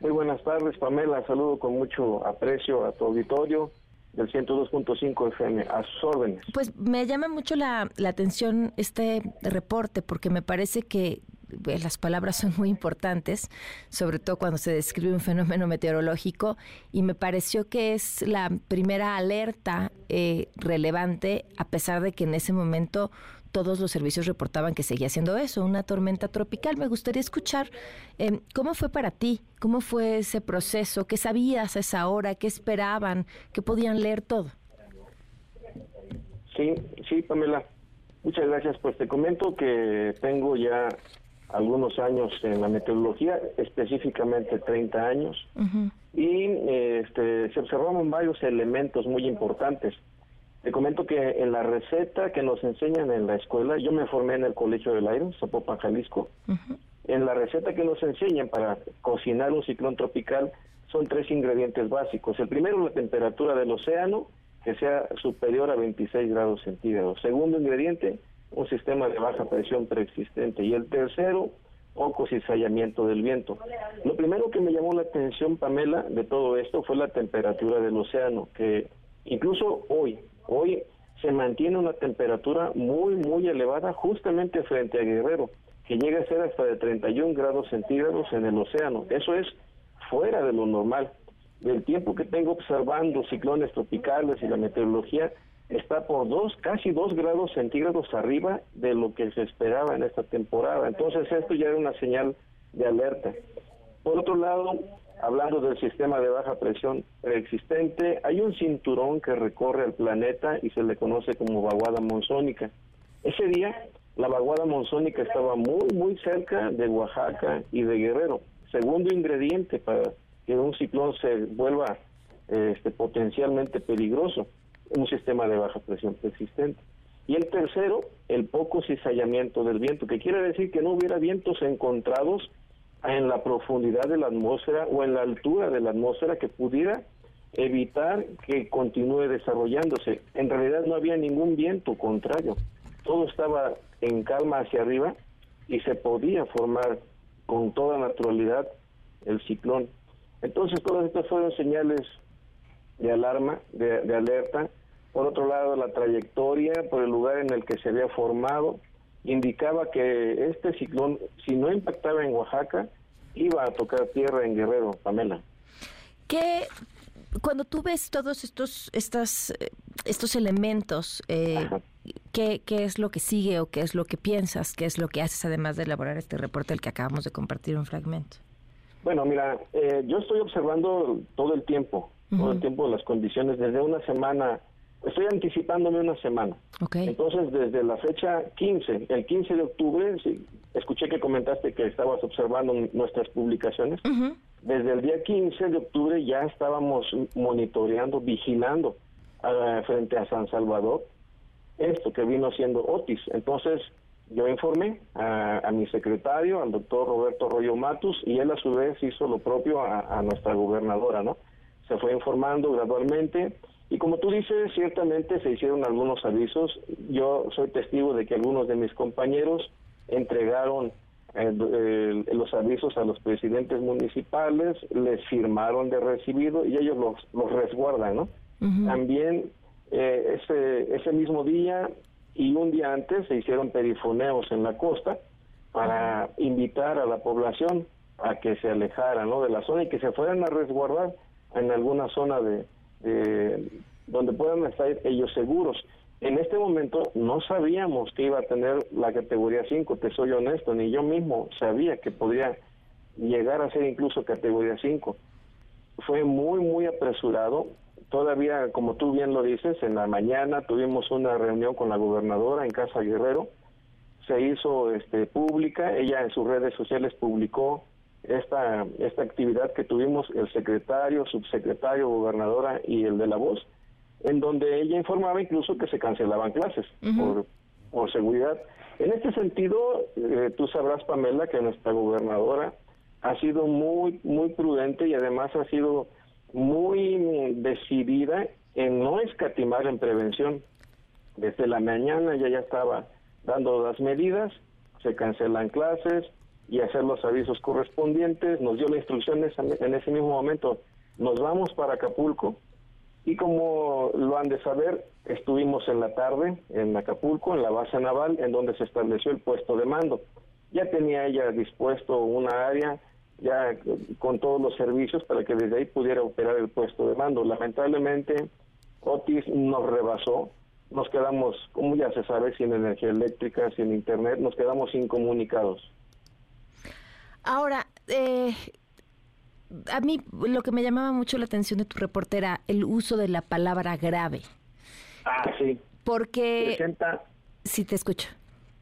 Muy buenas tardes, Pamela. Saludo con mucho aprecio a tu auditorio del 102.5 FM. A sus órdenes. Pues me llama mucho la, atención este reporte porque me parece que eh, las palabras son muy importantes, sobre todo cuando se describe un fenómeno meteorológico, y me pareció que es la primera alerta eh, relevante, a pesar de que en ese momento todos los servicios reportaban que seguía siendo eso, una tormenta tropical. Me gustaría escuchar em, cómo fue para ti, cómo fue ese proceso, qué sabías a esa hora, qué esperaban, qué podían leer todo. Sí, sí, Pamela. Muchas gracias. Pues te comento que tengo ya algunos años en la meteorología, específicamente 30 años, y este, se observaron varios elementos muy importantes. Te comento que en la receta que nos enseñan en la escuela, yo me formé en el Colegio del Aire, Zapopan, Jalisco. En la receta que nos enseñan para cocinar un ciclón tropical son tres ingredientes básicos. El primero, la temperatura del océano, que sea superior a 26 grados centígrados. Segundo ingrediente, un sistema de baja presión preexistente. Y el tercero, poco cizallamiento del viento. Lo primero que me llamó la atención, Pamela, de todo esto fue la temperatura del océano, que incluso hoy, Hoy se mantiene una temperatura muy, muy elevada justamente frente a Guerrero, que llega a ser hasta de 31 grados centígrados en el océano. Eso es fuera de lo normal. Del tiempo que tengo observando ciclones tropicales y la meteorología, está por dos, casi dos grados centígrados arriba de lo que se esperaba en esta temporada. Entonces esto ya era una señal de alerta. Por otro lado, hablando del sistema de baja presión preexistente, hay un cinturón que recorre el planeta y se le conoce como vaguada monzónica. Ese día, la vaguada monzónica estaba muy, muy cerca de Oaxaca y de Guerrero. Segundo ingrediente para que un ciclón se vuelva este, potencialmente peligroso, un sistema de baja presión persistente. Y el tercero, el poco cizallamiento del viento, que quiere decir que no hubiera vientos encontrados en la profundidad de la atmósfera o en la altura de la atmósfera que pudiera evitar que continúe desarrollándose. En realidad no había ningún viento contrario, todo estaba en calma hacia arriba y se podía formar con toda naturalidad el ciclón. Entonces todas estas fueron señales de alarma, de, alerta. Por otro lado, la trayectoria por el lugar en el que se había formado, indicaba que este ciclón, si no impactaba en Oaxaca, iba a tocar tierra en Guerrero, Pamela. ¿Qué, cuando tú ves todos estos, estas, eh, estos elementos, eh, ¿qué, ¿qué, es lo que sigue o qué es lo que piensas? ¿Qué es lo que haces además de elaborar este reporte del que acabamos de compartir un fragmento? Bueno, mira, eh, yo estoy observando todo el tiempo, todo el tiempo las condiciones, desde una semana, estoy anticipándome una semana. Entonces, desde la fecha 15, el 15 de octubre, escuché que comentaste que estabas observando nuestras publicaciones. Desde el día 15 de octubre ya estábamos monitoreando, vigilando ah, frente a San Salvador esto que vino siendo Otis. Entonces, yo informé a, mi secretario, al doctor Roberto Rollo Matus, y él a su vez hizo lo propio a, nuestra gobernadora, ¿no? Se fue informando gradualmente, y como tú dices, ciertamente se hicieron algunos avisos. Yo soy testigo de que algunos de mis compañeros entregaron eh, los avisos a los presidentes municipales, les firmaron de recibido y ellos los, los resguardan, ¿no? También eh, ese, ese mismo día y un día antes se hicieron perifoneos en la costa para invitar a la población a que se alejara ¿no? de la zona y que se fueran a resguardar en alguna zona de, donde puedan estar ellos seguros. En este momento no sabíamos que iba a tener la categoría 5, te soy honesto, ni yo mismo sabía que podría llegar a ser incluso categoría 5. Fue muy, muy apresurado todavía, como tú bien lo dices, en la mañana tuvimos una reunión con la gobernadora en Casa Guerrero, se hizo este, pública, ella en sus redes sociales publicó esta, esta actividad que tuvimos el secretario, subsecretario, gobernadora y el de la voz, en donde ella informaba incluso que se cancelaban clases por, por seguridad. En este sentido, eh, tú sabrás, Pamela, que nuestra gobernadora ha sido muy, muy prudente y además ha sido muy decidida en no escatimar en prevención. Desde la mañana ya ya estaba dando las medidas, se cancelan clases y hacer los avisos correspondientes. Nos dio la instrucción en ese mismo momento, nos vamos para Acapulco y como lo han de saber, estuvimos en la tarde en Acapulco, en la base naval, en donde se estableció el puesto de mando. Ya tenía ella dispuesto una área ya con todos los servicios para que desde ahí pudiera operar el puesto de mando. Lamentablemente, Otis nos rebasó, nos quedamos, como ya se sabe, sin energía eléctrica, sin internet, nos quedamos incomunicados. Ahora, eh, a mí lo que me llamaba mucho la atención de tu reportera, el uso de la palabra grave. Ah, sí. Porque... Presenta... Sí, te escucho.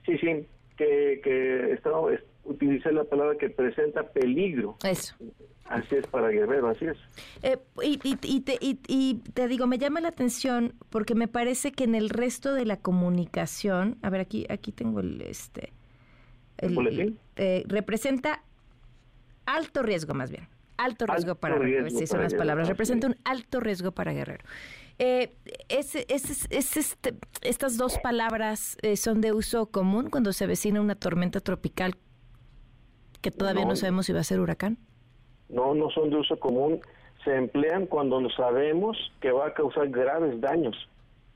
Sí, sí, que, que estaba utilicé la palabra que presenta peligro. Eso. Así es para Guerrero, así es. Eh, y, y, te, y, te digo, me llama la atención porque me parece que en el resto de la comunicación, a ver, aquí aquí tengo el este el, eh, representa alto riesgo más bien, alto riesgo para Guerrero, si son las palabras, representa un alto riesgo para Guerrero. Eh, es, es, es, este, estas dos palabras eh, son de uso común cuando se avecina una tormenta tropical que todavía no, sabemos si va a ser huracán? No, no son de uso común. Se emplean cuando sabemos que va a causar graves daños.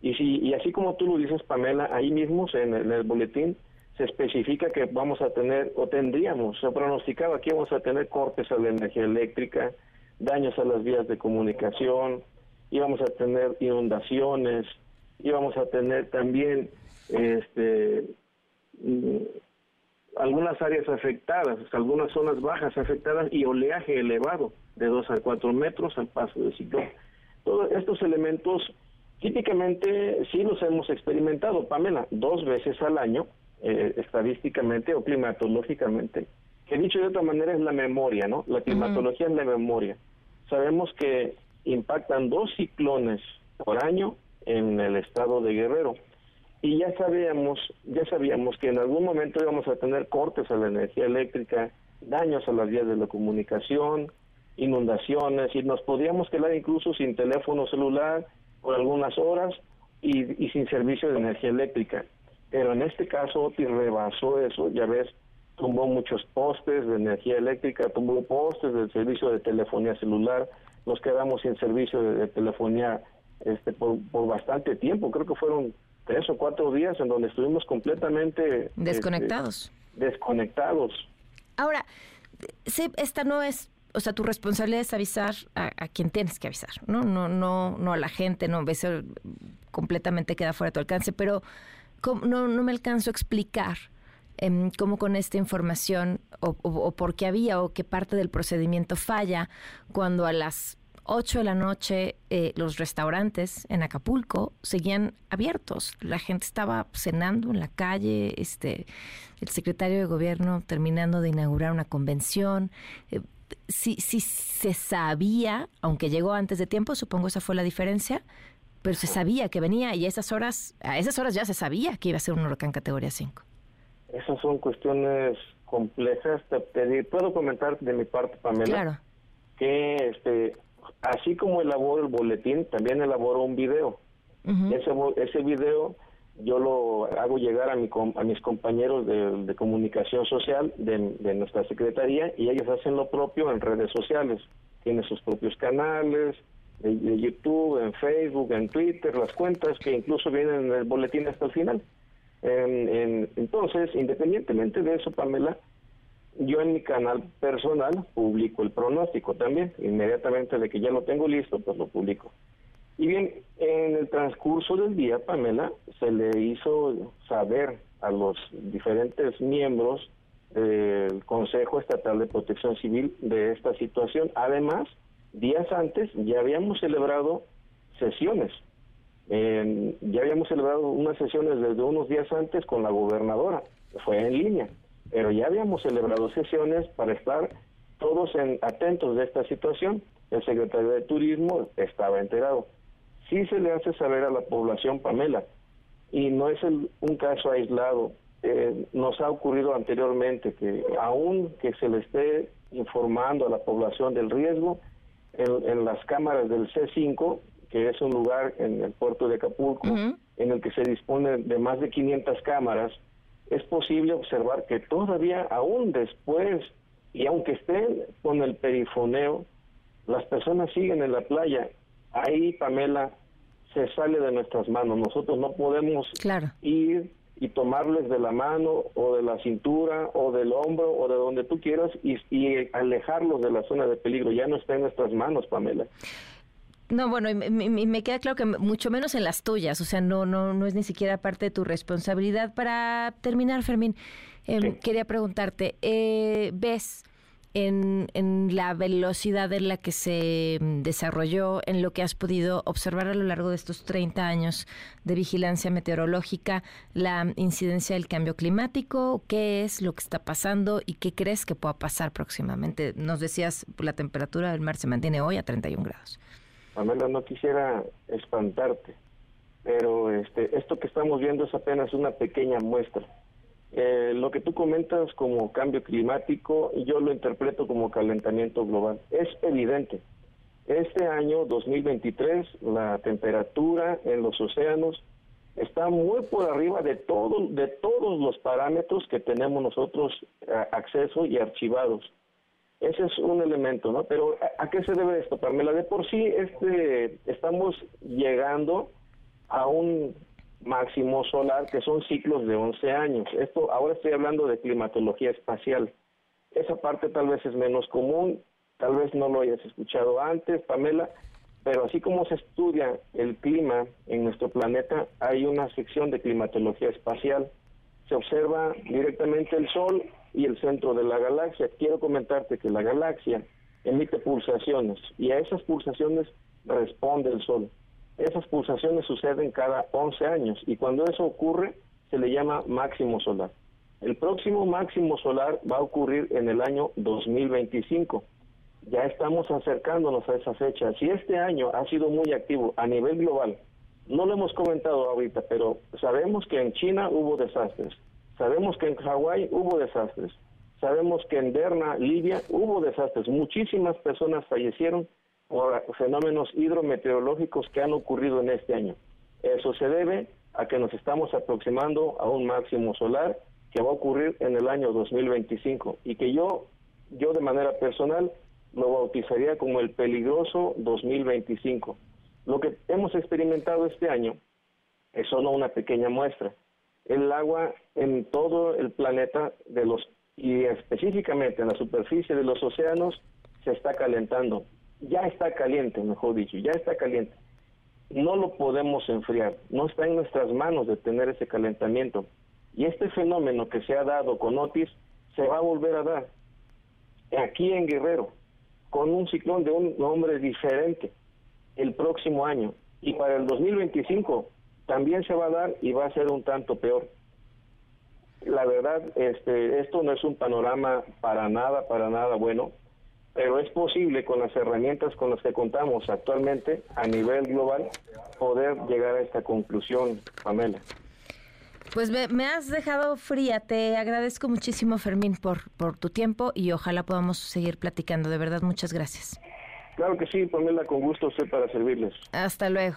Y, si, y así como tú lo dices, Pamela, ahí mismo en el, boletín se especifica que vamos a tener, o tendríamos, se pronosticaba que vamos a tener cortes a la energía eléctrica, daños a las vías de comunicación, íbamos a tener inundaciones, íbamos a tener también este algunas áreas afectadas, algunas zonas bajas afectadas y oleaje elevado de 2 a 4 metros al paso del ciclón. Todos estos elementos típicamente sí los hemos experimentado, Pamela, dos veces al año, eh, estadísticamente o climatológicamente. Que dicho de otra manera es la memoria, ¿no? La climatología es la memoria. Sabemos que impactan dos ciclones por año en el estado de Guerrero y ya sabíamos, ya sabíamos que en algún momento íbamos a tener cortes a la energía eléctrica, daños a las vías de la comunicación, inundaciones, y nos podíamos quedar incluso sin teléfono celular por algunas horas y, sin servicio de energía eléctrica. Pero en este caso Otis rebasó eso, ya ves, tumbó muchos postes de energía eléctrica, tumbó postes del servicio de telefonía celular, nos quedamos sin servicio de, telefonía este por, por bastante tiempo, creo que fueron tres o cuatro días en donde estuvimos completamente este, desconectados. desconectados. Ahora, sí, esta no es, o sea, tu responsabilidad es avisar a, quien tienes que avisar, ¿no? No, no, no a la gente, no, eso completamente queda fuera de tu alcance, pero no, no me alcanzo a explicar em, cómo con esta información o, por qué había o qué parte del procedimiento falla cuando a las 8 de la noche eh, los restaurantes en Acapulco seguían abiertos. La gente estaba cenando en la calle, este, el secretario de gobierno terminando de inaugurar una convención. Eh, sí, sí se sabía, aunque llegó antes de tiempo, supongo esa fue la diferencia, pero se sabía que venía y a esas horas, a esas horas ya se sabía que iba a ser un huracán categoría 5. Esas son cuestiones complejas. Te, puedo comentar de mi parte, Pamela, claro. que este, así como elaboro el boletín, también elaboro un video. ese, ese video yo lo hago llegar a, mi, a mis compañeros de, comunicación social de, nuestra secretaría y ellos hacen lo propio en redes sociales. Tienen sus propios canales de, YouTube, en Facebook, en Twitter, las cuentas que incluso vienen en el boletín hasta el final. entonces, independientemente de eso, Pamela, yo en mi canal personal publico el pronóstico también, inmediatamente de que ya lo tengo listo, pues lo publico. Y bien, en el transcurso del día, Pamela, se le hizo saber a los diferentes miembros del Consejo Estatal de Protección Civil de esta situación. Además, días antes ya habíamos celebrado sesiones. ya habíamos celebrado unas sesiones desde unos días antes con la gobernadora. Fue en línea pero ya habíamos celebrado sesiones para estar todos en, atentos de esta situación. El secretario de Turismo estaba enterado. Sí se le hace saber a la población, Pamela, y no es un caso aislado. Eh, nos ha ocurrido anteriormente que aún que se le esté informando a la población del riesgo, en, las cámaras del C5, que es un lugar en el puerto de Acapulco, en el que se dispone de más de 500 cámaras, es posible observar que todavía aún después, y aunque estén con el perifoneo, las personas siguen en la playa. Ahí, Pamela, se sale de nuestras manos. Nosotros no podemos ir y tomarles de la mano o de la cintura o del hombro o de donde tú quieras y, y alejarlos de la zona de peligro. Ya no está en nuestras manos, Pamela. No, bueno, y me, queda claro que mucho menos en las tuyas, o sea, no, no, no es ni siquiera parte de tu responsabilidad. Para terminar, Fermín, em, quería preguntarte, eh, ¿ves en, la velocidad en la que se em, desarrolló, en lo que has podido observar a lo largo de estos 30 años de vigilancia meteorológica, la incidencia del cambio climático? ¿Qué es lo que está pasando y qué crees que pueda pasar próximamente? Nos decías, la temperatura del mar se mantiene hoy a 31 grados. Pamela, no quisiera espantarte, pero este, esto que estamos viendo es apenas una pequeña muestra. Eh, lo que tú comentas como cambio climático, yo lo interpreto como calentamiento global. Es evidente. Este año 2023 la temperatura en los océanos está muy por arriba de todo, de todos los parámetros que tenemos nosotros eh, acceso y archivados. Ese es un elemento, ¿no? Pero ¿a, qué se debe esto, Pamela? De por sí este, estamos llegando a un máximo solar que son ciclos de 11 años. Esto ahora estoy hablando de climatología espacial. Esa parte tal vez es menos común, tal vez no lo hayas escuchado antes, Pamela, pero así como se estudia el clima en nuestro planeta, hay una sección de climatología espacial. Se observa directamente el Sol y el centro de la galaxia. Quiero comentarte que la galaxia emite pulsaciones y a esas pulsaciones responde el Sol. Esas pulsaciones suceden cada 11 años y cuando eso ocurre se le llama máximo solar. El próximo máximo solar va a ocurrir en el año 2025. Ya estamos acercándonos a esa fecha. Si este año ha sido muy activo a nivel global, no lo hemos comentado ahorita, pero sabemos que en China hubo desastres, Sabemos que en Hawái hubo desastres. Sabemos que en Derna, Libia, hubo desastres. Muchísimas personas fallecieron por fenómenos hidrometeorológicos que han ocurrido en este año. Eso se debe a que nos estamos aproximando a un máximo solar que va a ocurrir en el año 2025 y que yo, yo de manera personal lo bautizaría como el peligroso 2025. Lo que hemos experimentado este año es solo una pequeña muestra. El agua en todo el planeta de los y específicamente en la superficie de los océanos se está calentando. Ya está caliente, mejor dicho, ya está caliente. No lo podemos enfriar, no está en nuestras manos detener ese calentamiento. Y este fenómeno que se ha dado con Otis se va a volver a dar aquí en Guerrero, con un ciclón de un nombre diferente el próximo año. Y para el 2025 también se va a dar y va a ser un tanto peor. La verdad, este, esto no es un panorama para nada, para nada bueno, pero es posible con las herramientas con las que contamos actualmente a nivel global poder llegar a esta conclusión, Pamela. Pues me, has dejado fría. Te agradezco muchísimo, Fermín, por, por tu tiempo y ojalá podamos seguir platicando. De verdad, muchas gracias. Claro que sí, Pamela, con gusto usted para servirles. Hasta luego.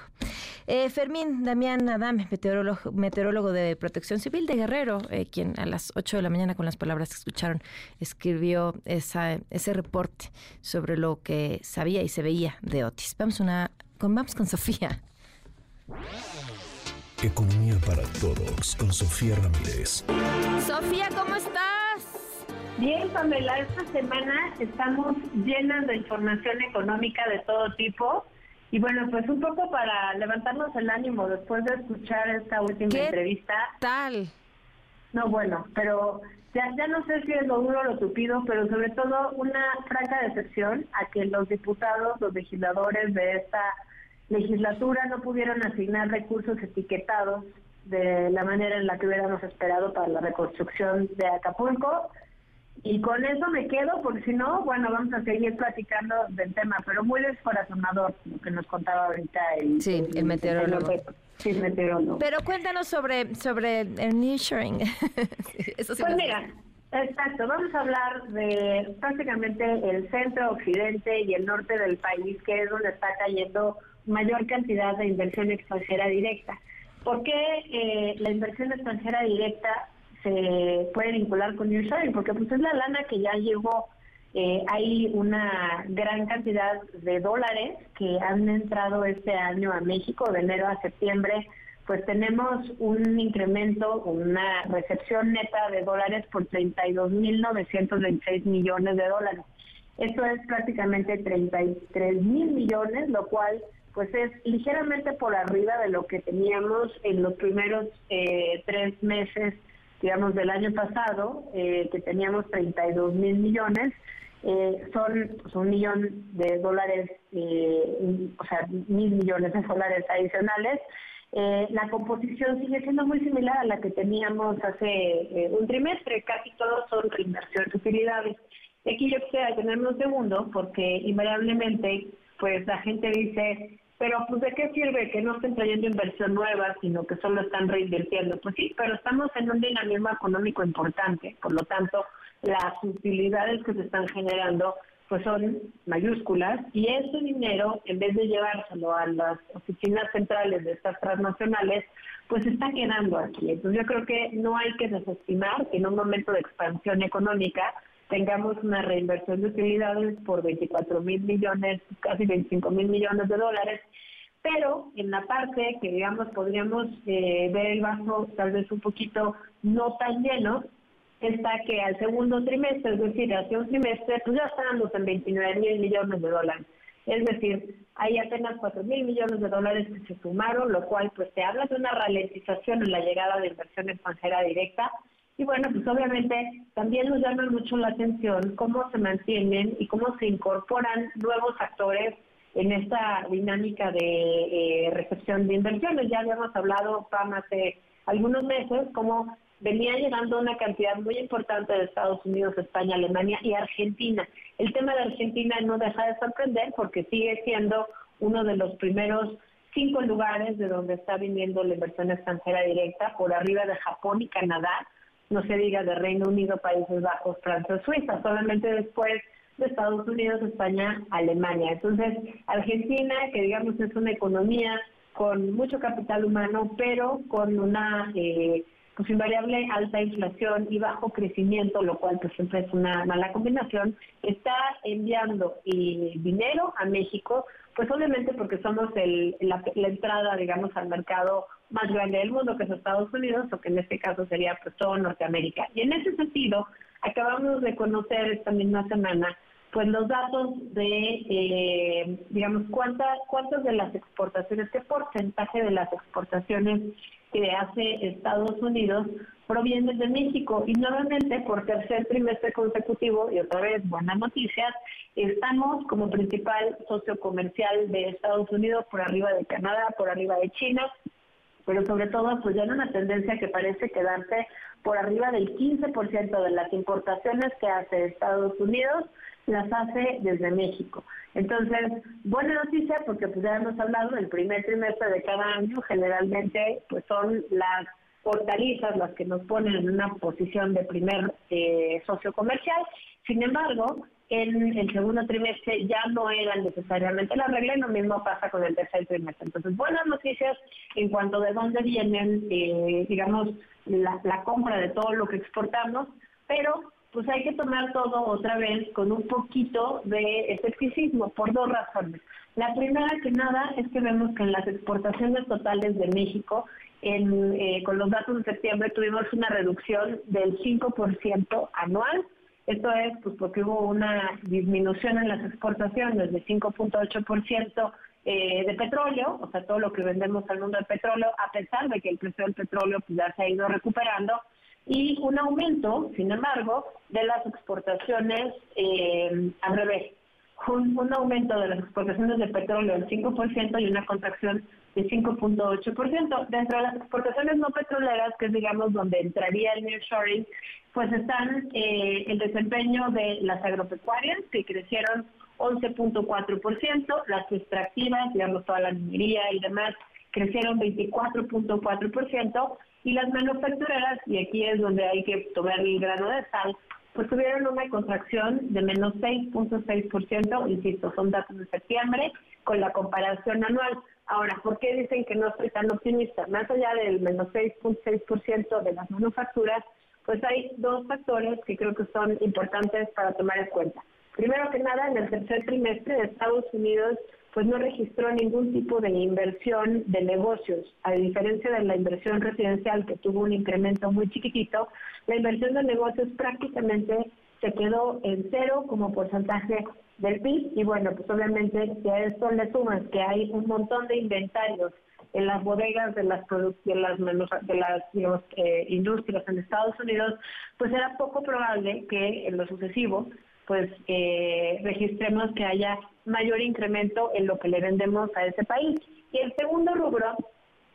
Eh, Fermín Damián Adame, meteorólogo, meteorólogo de Protección Civil de Guerrero, eh, quien a las 8 de la mañana, con las palabras que escucharon, escribió esa, ese reporte sobre lo que sabía y se veía de Otis. Vamos, una, con, vamos con Sofía. Economía para todos con Sofía Ramírez. Sofía, ¿cómo estás? Bien, Pamela, esta semana estamos llenas de información económica de todo tipo. Y bueno, pues un poco para levantarnos el ánimo después de escuchar esta última ¿Qué entrevista. tal? No, bueno, pero ya, ya no sé si es lo duro o lo tupido, pero sobre todo una franca decepción a que los diputados, los legisladores de esta legislatura no pudieron asignar recursos etiquetados de la manera en la que hubiéramos esperado para la reconstrucción de Acapulco. Y con eso me quedo, porque si no, bueno, vamos a seguir platicando del tema, pero muy descorazonador lo que nos contaba ahorita el, sí, el, meteorólogo. sí, el meteorólogo. Pero cuéntanos sobre, sobre el nearshoring. eso pues mira, Exacto, vamos a hablar de prácticamente el centro, occidente y el norte del país, que es donde está cayendo mayor cantidad de inversión extranjera directa. ¿Por qué eh, la inversión extranjera directa se puede vincular con nearshoring? Porque pues es la lana que ya llegó. Eh, hay una gran cantidad de dólares que han entrado este año a México de enero a septiembre. Pues tenemos un incremento, una recepción neta de dólares por 32.926 millones de dólares. Esto es prácticamente 33 mil millones, lo cual pues es ligeramente por arriba de lo que teníamos en los primeros eh, tres meses, digamos, del año pasado, eh, que teníamos 32 mil millones. Eh, son pues, un millón de dólares, o sea, mil millones de dólares adicionales. la composición sigue siendo muy similar a la que teníamos hace un trimestre, casi todos son reinversión de utilidades. Aquí yo quisiera tenerme un segundo porque invariablemente pues la gente dice, pero pues de qué sirve que no estén trayendo inversión nueva, sino que solo están reinvirtiendo. Pues sí, pero estamos en un dinamismo económico importante, por lo tanto, las utilidades que se están generando pues son mayúsculas y ese dinero, en vez de llevárselo a las oficinas centrales de estas transnacionales, pues está quedando aquí. Entonces yo creo que no hay que desestimar en un momento de expansión económica tengamos una reinversión de utilidades por 24 mil millones, casi 25 mil millones de dólares, pero en la parte que digamos podríamos eh, ver el vaso tal vez un poquito no tan lleno, está que al segundo trimestre, es decir, hace un trimestre, pues ya estamos en 29 mil millones de dólares. Es decir, hay apenas 4 mil millones de dólares que se sumaron, lo cual pues te habla de una ralentización en la llegada de inversión extranjera directa, y bueno, pues obviamente también nos llama mucho la atención cómo se mantienen y cómo se incorporan nuevos actores en esta dinámica de eh, recepción de inversiones. Ya habíamos hablado, Pam, hace algunos meses, cómo venía llegando una cantidad muy importante de Estados Unidos, España, Alemania y Argentina. El tema de Argentina no deja de sorprender porque sigue siendo uno de los primeros cinco lugares de donde está viniendo la inversión extranjera directa, por arriba de Japón y Canadá no se diga de Reino Unido, Países Bajos, Francia, Suiza, solamente después de Estados Unidos, España, Alemania. Entonces, Argentina, que digamos es una economía con mucho capital humano, pero con una eh, pues invariable alta inflación y bajo crecimiento, lo cual pues siempre es una mala combinación, está enviando eh, dinero a México, pues obviamente porque somos el, la, la entrada, digamos, al mercado más grande del mundo, que es Estados Unidos, o que en este caso sería pues todo Norteamérica. Y en ese sentido, acabamos de conocer esta misma semana pues los datos de, eh, digamos, cuántas cuántas de las exportaciones, qué porcentaje de las exportaciones que hace Estados Unidos provienen de México. Y nuevamente, por tercer trimestre consecutivo, y otra vez buenas noticias, estamos como principal socio comercial de Estados Unidos por arriba de Canadá, por arriba de China, pero sobre todo pues ya en una tendencia que parece quedarse por arriba del 15% de las importaciones que hace Estados Unidos las hace desde México. Entonces, buena noticia porque pues ya hemos hablado, el primer trimestre de cada año generalmente pues son las hortalizas las que nos ponen en una posición de primer eh, socio comercial. Sin embargo, en el segundo trimestre ya no eran necesariamente la regla y lo mismo pasa con el tercer trimestre. Entonces, buenas noticias en cuanto de dónde vienen, eh, digamos, la, compra de todo lo que exportamos, pero pues hay que tomar todo otra vez con un poquito de escepticismo por dos razones. La primera que nada es que vemos que en las exportaciones totales de México, eh, con los datos de septiembre, tuvimos una reducción del 5% anual. Esto es pues porque hubo una disminución en las exportaciones de 5.8% eh, de petróleo, o sea, todo lo que vendemos al mundo de petróleo, a pesar de que el precio del petróleo pues, ya se ha ido recuperando, y un aumento, sin embargo, de las exportaciones eh, al revés. Un, un, aumento de las exportaciones de petróleo del 5% y una contracción de 5.8%. Dentro de las exportaciones no petroleras, que es digamos donde entraría el nearshoring, pues están eh, el desempeño de las agropecuarias, que crecieron 11.4%, las extractivas, digamos toda la minería y demás, crecieron 24.4%, y las manufactureras, y aquí es donde hay que tomar el grano de sal, pues tuvieron una contracción de menos 6.6%, insisto, son datos de septiembre, con la comparación anual. Ahora, ¿por qué dicen que no estoy tan optimista? Más allá del menos 6.6% de las manufacturas, pues hay dos factores que creo que son importantes para tomar en cuenta. Primero que nada, en el tercer trimestre de Estados Unidos pues no registró ningún tipo de inversión de negocios. A diferencia de la inversión residencial que tuvo un incremento muy chiquitito, la inversión de negocios prácticamente se quedó en cero como porcentaje del PIB y bueno, pues obviamente si a esto le sumas que hay un montón de inventarios en las bodegas de las de las de las eh, industrias en Estados Unidos, pues era poco probable que en lo sucesivo pues eh, registremos que haya mayor incremento en lo que le vendemos a ese país. Y el segundo rubro,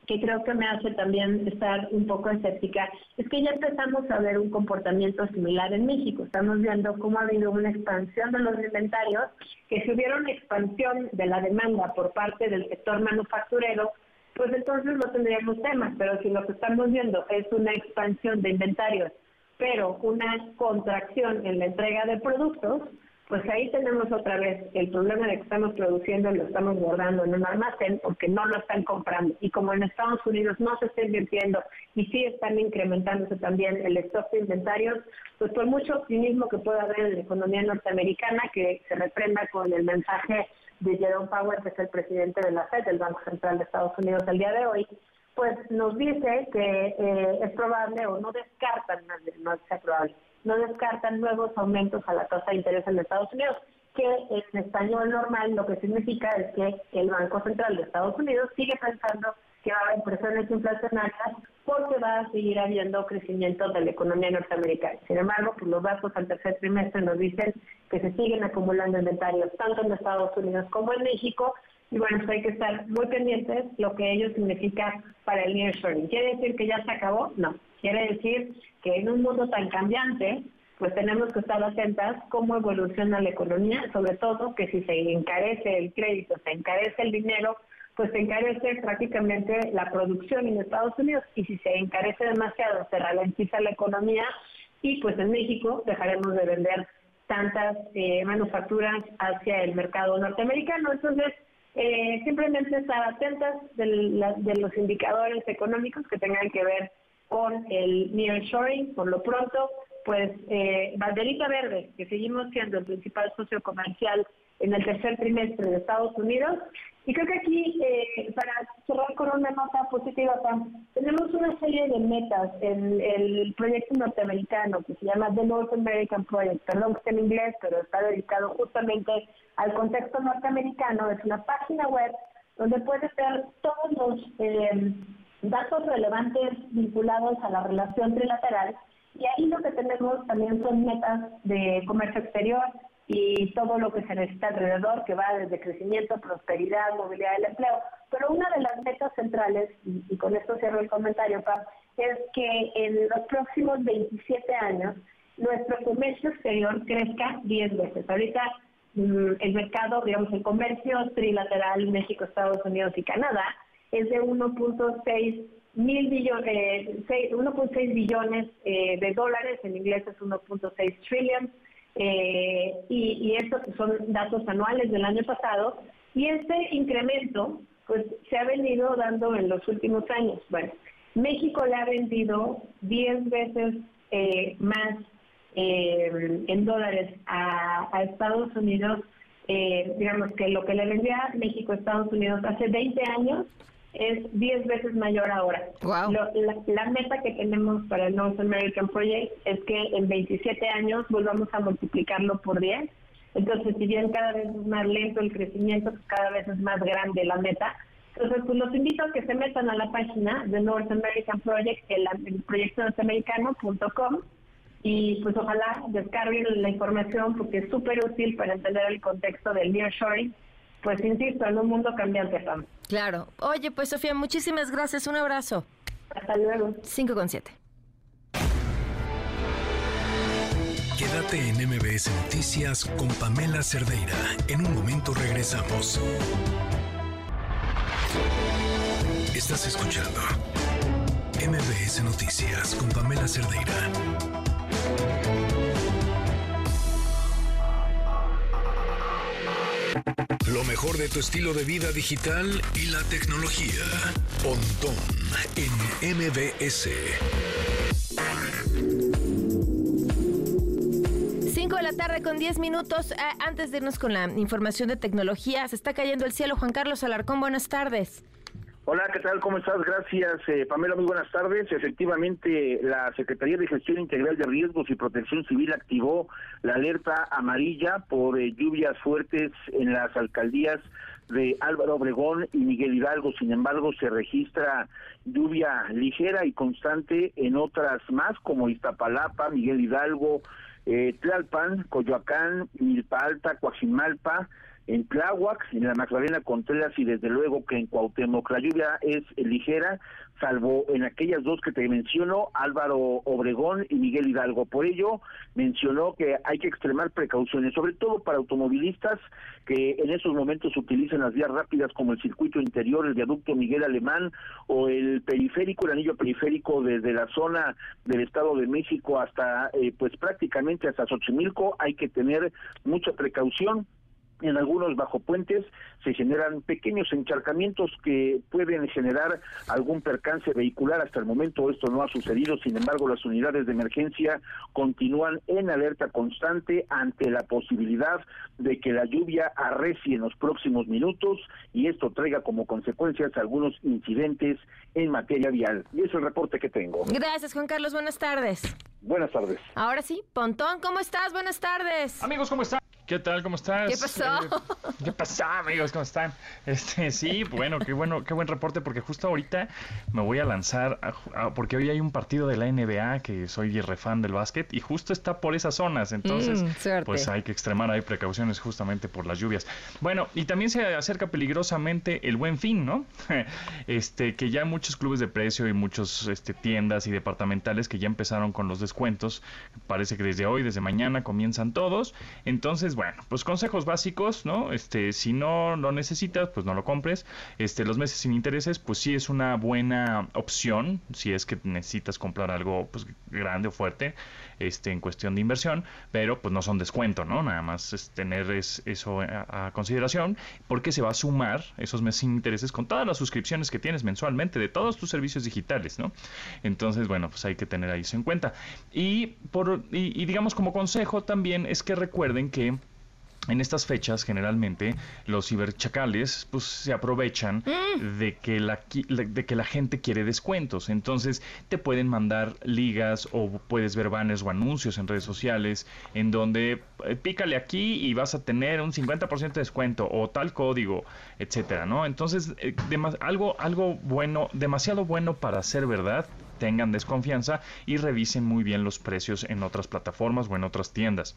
que creo que me hace también estar un poco escéptica, es que ya empezamos a ver un comportamiento similar en México. Estamos viendo cómo ha habido una expansión de los inventarios, que si hubiera una expansión de la demanda por parte del sector manufacturero, pues entonces no tendríamos temas, pero si lo que estamos viendo es una expansión de inventarios pero una contracción en la entrega de productos, pues ahí tenemos otra vez el problema de que estamos produciendo y lo estamos guardando en un almacén porque no lo están comprando. Y como en Estados Unidos no se está invirtiendo y sí están incrementándose también el stock de inventarios, pues por mucho optimismo que pueda haber en la economía norteamericana, que se reprenda con el mensaje de Jerome Powell, que es el presidente de la Fed, del Banco Central de Estados Unidos, el día de hoy, pues nos dice que eh, es probable o no descartan, no es probable, no descartan nuevos aumentos a la tasa de interés en Estados Unidos, que en español normal lo que significa es que el Banco Central de Estados Unidos sigue pensando que va a haber presiones inflacionarias porque va a seguir habiendo crecimiento de la economía norteamericana. Sin embargo, pues los datos al tercer trimestre nos dicen que se siguen acumulando inventarios tanto en Estados Unidos como en México y bueno, pues hay que estar muy pendientes lo que ello significa para el nearshoring. ¿Quiere decir que ya se acabó? No. Quiere decir que en un mundo tan cambiante, pues tenemos que estar atentas cómo evoluciona la economía, sobre todo que si se encarece el crédito, se encarece el dinero, pues se encarece prácticamente la producción en Estados Unidos y si se encarece demasiado se ralentiza la economía y pues en México dejaremos de vender tantas eh, manufacturas hacia el mercado norteamericano. Entonces, eh, simplemente estar atentas de, los indicadores económicos que tengan que ver con el nearshoring. Por lo pronto, pues eh, Banderita Verde, que seguimos siendo el principal socio comercial en el tercer trimestre de Estados Unidos. Y creo que aquí, eh, para cerrar con una nota positiva, tenemos una serie de metas en el proyecto norteamericano que se llama The North American Project. Perdón que esté en inglés, pero está dedicado justamente al contexto norteamericano. Es una página web donde puedes ver todos los eh, datos relevantes vinculados a la relación trilateral. Y ahí lo que tenemos también son metas de comercio exterior, y todo lo que se necesita alrededor, que va desde crecimiento, prosperidad, movilidad del empleo. Pero una de las metas centrales, y, con esto cierro el comentario, Pam, es que en los próximos 27 años nuestro comercio exterior crezca 10 veces. Ahorita mm, el mercado, digamos, el comercio trilateral México, Estados Unidos y Canadá es de 1.6 mil billones, 1.6 billones eh, de dólares, en inglés es 1.6 trillion, eh, y, estos son datos anuales del año pasado, y este incremento pues se ha venido dando en los últimos años. Bueno, México le ha vendido 10 veces eh, más eh, en dólares a, a Estados Unidos, digamos que lo que le vendía México a Estados Unidos hace 20 años es 10 veces mayor ahora. la, meta que tenemos para el North American Project es que en 27 años volvamos a multiplicarlo por 10. Entonces, si bien cada vez es más lento el crecimiento, pues cada vez es más grande la meta. Entonces, pues los invito a que se metan a la página de North American Project, el, el proyecto norteamericano.com, y pues ojalá descarguen la información porque es súper útil para entender el contexto del nearshoring pues insisto, en un mundo cambiante, Pam. Claro. Oye, pues Sofía, muchísimas gracias. Un abrazo. Hasta luego. 5 con 7. Quédate en MBS Noticias con Pamela Cerdeira. En un momento regresamos. Estás escuchando MBS Noticias con Pamela Cerdeira. Lo mejor de tu estilo de vida digital y la tecnología. Pontón en MBS. 5 de la tarde con 10 minutos. Eh, antes de irnos con la información de tecnología, se está cayendo el cielo. Juan Carlos Alarcón, buenas tardes. Hola, ¿qué tal? ¿Cómo estás? Gracias, eh, Pamela. Muy buenas tardes. Efectivamente, la Secretaría de Gestión Integral de Riesgos y Protección Civil activó la alerta amarilla por eh, lluvias fuertes en las alcaldías de Álvaro Obregón y Miguel Hidalgo. Sin embargo, se registra lluvia ligera y constante en otras más, como Iztapalapa, Miguel Hidalgo, eh, Tlalpan, Coyoacán, Milpa Alta, Coajimalpa, en Tláhuac, en la Magdalena Contreras y desde luego que en Cuauhtémoc la lluvia es ligera, salvo en aquellas dos que te menciono, Álvaro Obregón y Miguel Hidalgo. Por ello, mencionó que hay que extremar precauciones, sobre todo para automovilistas que en esos momentos utilizan las vías rápidas como el circuito interior, el viaducto Miguel Alemán o el periférico, el anillo periférico desde la zona del Estado de México hasta, eh, pues prácticamente hasta Xochimilco. Hay que tener mucha precaución en algunos bajo puentes se generan pequeños encharcamientos que pueden generar algún percance vehicular. Hasta el momento esto no ha sucedido, sin embargo las unidades de emergencia continúan en alerta constante ante la posibilidad de que la lluvia arrecie en los próximos minutos y esto traiga como consecuencias algunos incidentes en materia vial. Y es el reporte que tengo. Gracias Juan Carlos, buenas tardes. Buenas tardes. Ahora sí, Pontón, ¿cómo estás? Buenas tardes. Amigos, ¿cómo están? ¿Qué tal? ¿Cómo estás? ¿Qué pasó? Eh, ¿Qué pasó, amigos? ¿Cómo están? Este, sí, bueno, qué bueno, qué buen reporte, porque justo ahorita me voy a lanzar, porque hoy hay un partido de la NBA, que soy refan del básquet, y justo está por esas zonas, entonces, mm, pues hay que extremar, hay precauciones justamente por las lluvias. Bueno, y también se acerca peligrosamente el buen fin, ¿no? Este, que ya muchos clubes de precio y muchos este, tiendas y departamentales que ya empezaron con los descuentos, parece que desde hoy, desde mañana comienzan todos, entonces, bueno, pues consejos básicos, ¿no? Este, si no lo necesitas, pues no lo compres. Este, los meses sin intereses, pues sí es una buena opción, si es que necesitas comprar algo pues grande o fuerte, este, en cuestión de inversión, pero pues no son descuento, ¿no? Nada más es tener eso a, consideración, porque se va a sumar esos meses sin intereses con todas las suscripciones que tienes mensualmente de todos tus servicios digitales, ¿no? Entonces, bueno, pues hay que tener ahí eso en cuenta. Y por, y digamos como consejo también es que recuerden que en estas fechas generalmente los ciberchacales pues se aprovechan Mm. de que la, de que la gente quiere descuentos. Entonces te pueden mandar ligas o puedes ver banners o anuncios en redes sociales en donde eh, pícale aquí y vas a tener un 50% de descuento o tal código etcétera no entonces eh, algo algo bueno demasiado bueno para ser verdad tengan desconfianza y revisen muy bien los precios en otras plataformas o en otras tiendas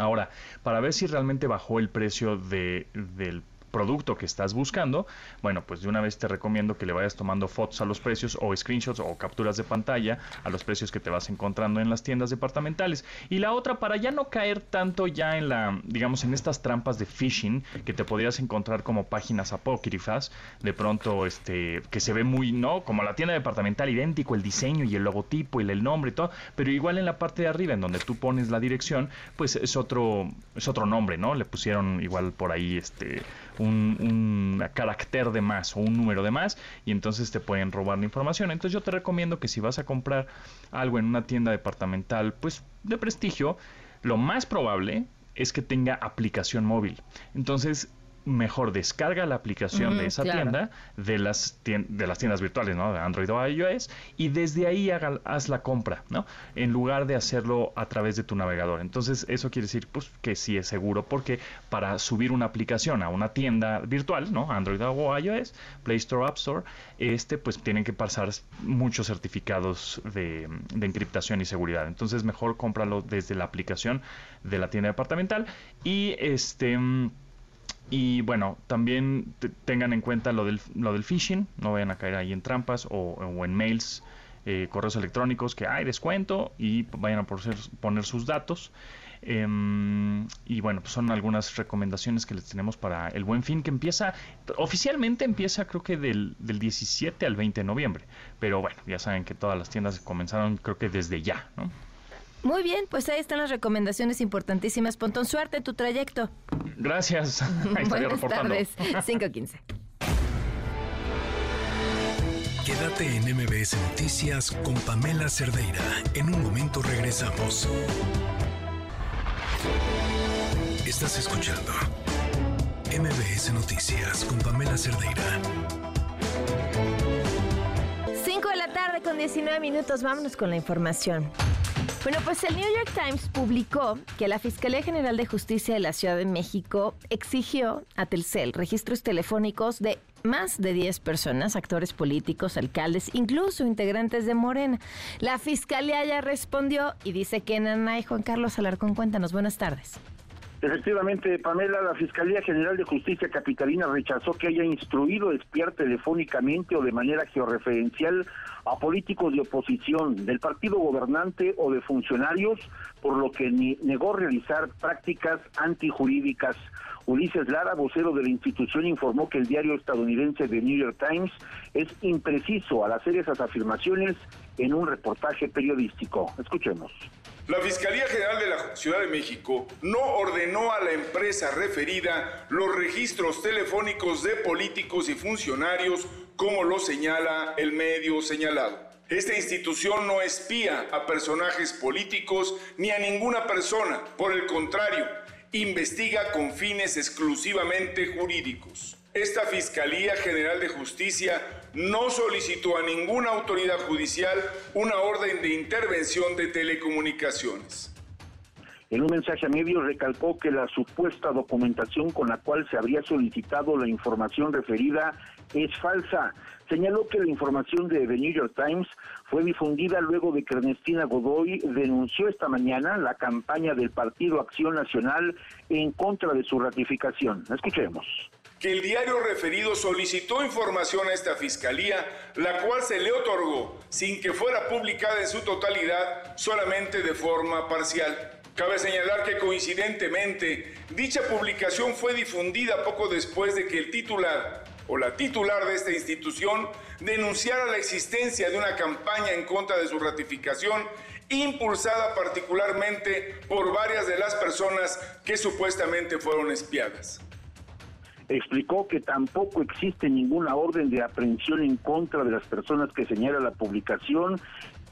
Ahora, para ver si realmente bajó el precio de, del producto que estás buscando, bueno, pues de una vez te recomiendo que le vayas tomando fotos a los precios o screenshots o capturas de pantalla a los precios que te vas encontrando en las tiendas departamentales. Y la otra, para ya no caer tanto ya en la, digamos, en estas trampas de phishing que te podrías encontrar como páginas apócrifas, de pronto, este, que se ve muy, ¿no? Como la tienda departamental, idéntico el diseño y el logotipo y el nombre y todo, pero igual en la parte de arriba, en donde tú pones la dirección, pues es otro, es otro nombre, ¿no? Le pusieron igual por ahí, este, un, carácter de más o un número de más y entonces te pueden robar la información. Entonces yo te recomiendo que si vas a comprar algo en una tienda departamental, pues de prestigio, lo más probable es que tenga aplicación móvil. Entonces mejor descarga la aplicación de esa claro. tienda de las tien- de las tiendas virtuales, ¿no? De Android o iOS y desde ahí haga- haz la compra, ¿no? En lugar de hacerlo a través de tu navegador. Entonces, eso quiere decir pues que sí es seguro porque para subir una aplicación a una tienda virtual, ¿no? Android o iOS, Play Store, App Store, este pues tienen que pasar muchos certificados de, de encriptación y seguridad. Entonces, mejor cómpralo desde la aplicación de la tienda departamental y este mm, y bueno, también te- tengan en cuenta lo del, lo del phishing, no vayan a caer ahí en trampas o, o en mails, eh, correos electrónicos que hay descuento y vayan a poner sus datos. Em, y bueno, pues son algunas recomendaciones que les tenemos para el buen fin que empieza, oficialmente empieza creo que del, del 17 al 20 de noviembre, pero bueno, ya saben que todas las tiendas comenzaron creo que desde ya, ¿no? Muy bien, pues ahí están las recomendaciones importantísimas. Pontón, suerte en tu trayecto. Gracias. Ahí Buenas reportando. tardes. 515. Quédate en MBS Noticias con Pamela Cerdeira. En un momento regresamos. Estás escuchando MBS Noticias con Pamela Cerdeira. 5 de la tarde con 19 minutos. Vámonos con la información. Bueno, pues el New York Times publicó que la Fiscalía General de Justicia de la Ciudad de México exigió a Telcel registros telefónicos de más de 10 personas, actores políticos, alcaldes, incluso integrantes de Morena. La Fiscalía ya respondió y dice que Nanay Juan Carlos Alarcón, cuéntanos, buenas tardes. Efectivamente, Pamela, la Fiscalía General de Justicia Capitalina rechazó que haya instruido espiar telefónicamente o de manera georreferencial a políticos de oposición, del partido gobernante o de funcionarios, por lo que ni- negó realizar prácticas antijurídicas. Ulises Lara, vocero de la institución, informó que el diario estadounidense The New York Times es impreciso al hacer esas afirmaciones en un reportaje periodístico. Escuchemos. La Fiscalía General de la Ciudad de México no ordenó a la empresa referida los registros telefónicos de políticos y funcionarios como lo señala el medio señalado. Esta institución no espía a personajes políticos ni a ninguna persona, por el contrario, investiga con fines exclusivamente jurídicos. Esta Fiscalía General de Justicia no solicitó a ninguna autoridad judicial una orden de intervención de telecomunicaciones. En un mensaje a medios recalcó que la supuesta documentación con la cual se habría solicitado la información referida es falsa. Señaló que la información de The New York Times fue difundida luego de que Ernestina Godoy denunció esta mañana la campaña del Partido Acción Nacional en contra de su ratificación. Escuchemos. Que el diario referido solicitó información a esta fiscalía, la cual se le otorgó sin que fuera publicada en su totalidad, solamente de forma parcial. Cabe señalar que coincidentemente, dicha publicación fue difundida poco después de que el titular o la titular de esta institución denunciara la existencia de una campaña en contra de su ratificación impulsada particularmente por varias de las personas que supuestamente fueron espiadas. Explicó que tampoco existe ninguna orden de aprehensión en contra de las personas que señala la publicación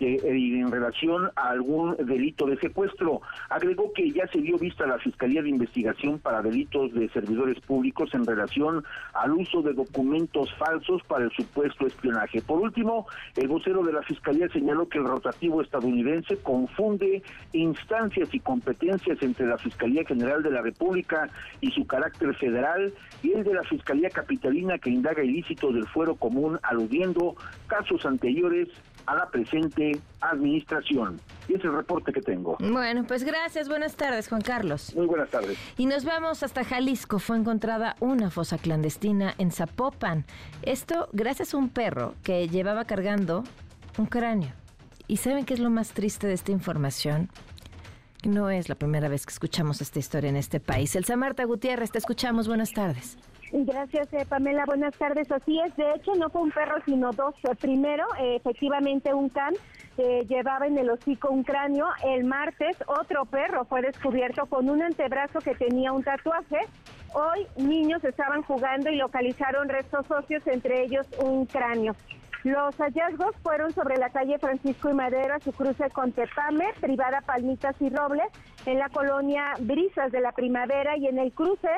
en relación a algún delito de secuestro. Agregó que ya se dio vista la Fiscalía de Investigación para Delitos de Servidores Públicos en relación al uso de documentos falsos para el supuesto espionaje. Por último, el vocero de la Fiscalía señaló que el rotativo estadounidense confunde instancias y competencias entre la Fiscalía General de la República y su carácter federal y el de la Fiscalía Capitalina que indaga ilícitos del fuero común aludiendo casos anteriores a la presente administración. Y es el reporte que tengo. Bueno, pues gracias. Buenas tardes, Juan Carlos. Muy buenas tardes. Y nos vamos hasta Jalisco. Fue encontrada una fosa clandestina en Zapopan. Esto gracias a un perro que llevaba cargando un cráneo. ¿Y saben qué es lo más triste de esta información? No es la primera vez que escuchamos esta historia en este país. El Marta Gutiérrez, te escuchamos. Buenas tardes. Gracias, eh, Pamela. Buenas tardes. Así es, de hecho, no fue un perro, sino dos. Eh, primero, eh, efectivamente, un can llevaba en el hocico un cráneo. El martes, otro perro fue descubierto con un antebrazo que tenía un tatuaje. Hoy, niños estaban jugando y localizaron restos óseos, entre ellos un cráneo. Los hallazgos fueron sobre la calle Francisco y Madera, su cruce con Tepame, privada Palmitas y Robles, en la colonia Brisas de la Primavera y en el cruce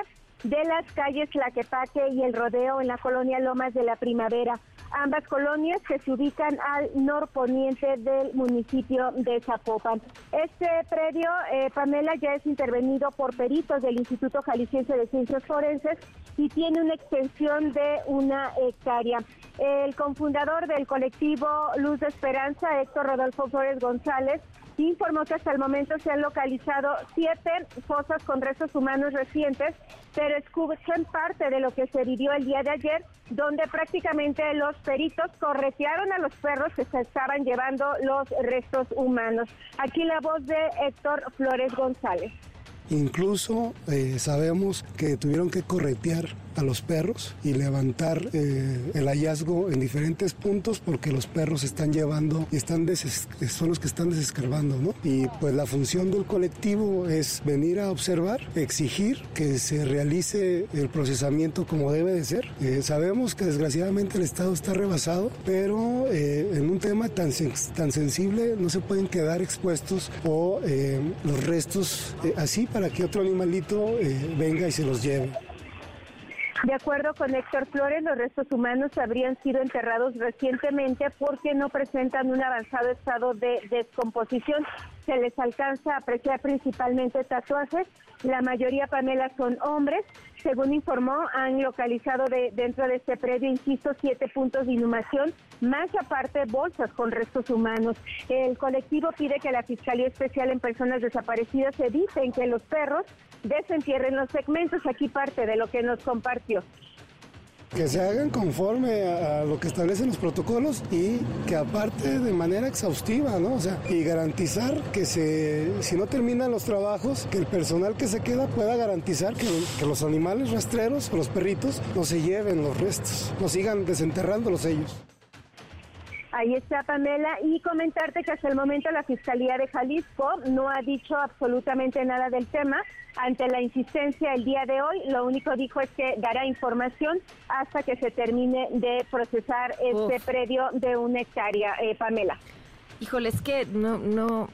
de las calles Laquepaque y el Rodeo en la colonia Lomas de la Primavera. Ambas colonias que se ubican al norponiente del municipio de Zapopan. Este predio, eh, Pamela, ya es intervenido por peritos del Instituto Jalisciense de Ciencias Forenses y tiene una extensión de una hectárea. El confundador del colectivo Luz de Esperanza, Héctor Rodolfo Flores González, informó que hasta el momento se han localizado siete fosas con restos humanos recientes, pero escuchan parte de lo que se vivió el día de ayer, donde prácticamente los peritos corretearon a los perros que se estaban llevando los restos humanos. Aquí la voz de Héctor Flores González. Incluso eh, sabemos que tuvieron que corretear a los perros y levantar eh, el hallazgo en diferentes puntos porque los perros están llevando y están son los que están desescarbando, ¿no? Y pues la función del colectivo es venir a observar, exigir que se realice el procesamiento como debe de ser. Eh, sabemos que desgraciadamente el Estado está rebasado, pero eh, en un tema tan, tan sensible no se pueden quedar expuestos o los restos así para que otro animalito venga y se los lleve. De acuerdo con Héctor Flores, los restos humanos habrían sido enterrados recientemente porque no presentan un avanzado estado de descomposición. Se les alcanza a apreciar principalmente tatuajes. La mayoría, Pamela, son hombres. Según informó, han localizado de, dentro de este predio, insisto, siete puntos de inhumación, más aparte bolsas con restos humanos. El colectivo pide que la Fiscalía Especial en Personas Desaparecidas eviten que los perros desentierren los segmentos. Aquí parte de lo que nos compartió que se hagan conforme a, lo que establecen los protocolos y que aparte de manera exhaustiva, ¿no? O sea, y garantizar que se, si no terminan los trabajos, que el personal que se queda pueda garantizar que, los animales rastreros los perritos no se lleven los restos, no sigan desenterrándolos ellos. Ahí está Pamela y comentarte que hasta el momento la Fiscalía de Jalisco no ha dicho absolutamente nada del tema. Ante la insistencia el día de hoy, lo único dijo es que dará información hasta que se termine de procesar este predio de una hectárea, eh, Pamela. Híjole, es que no, no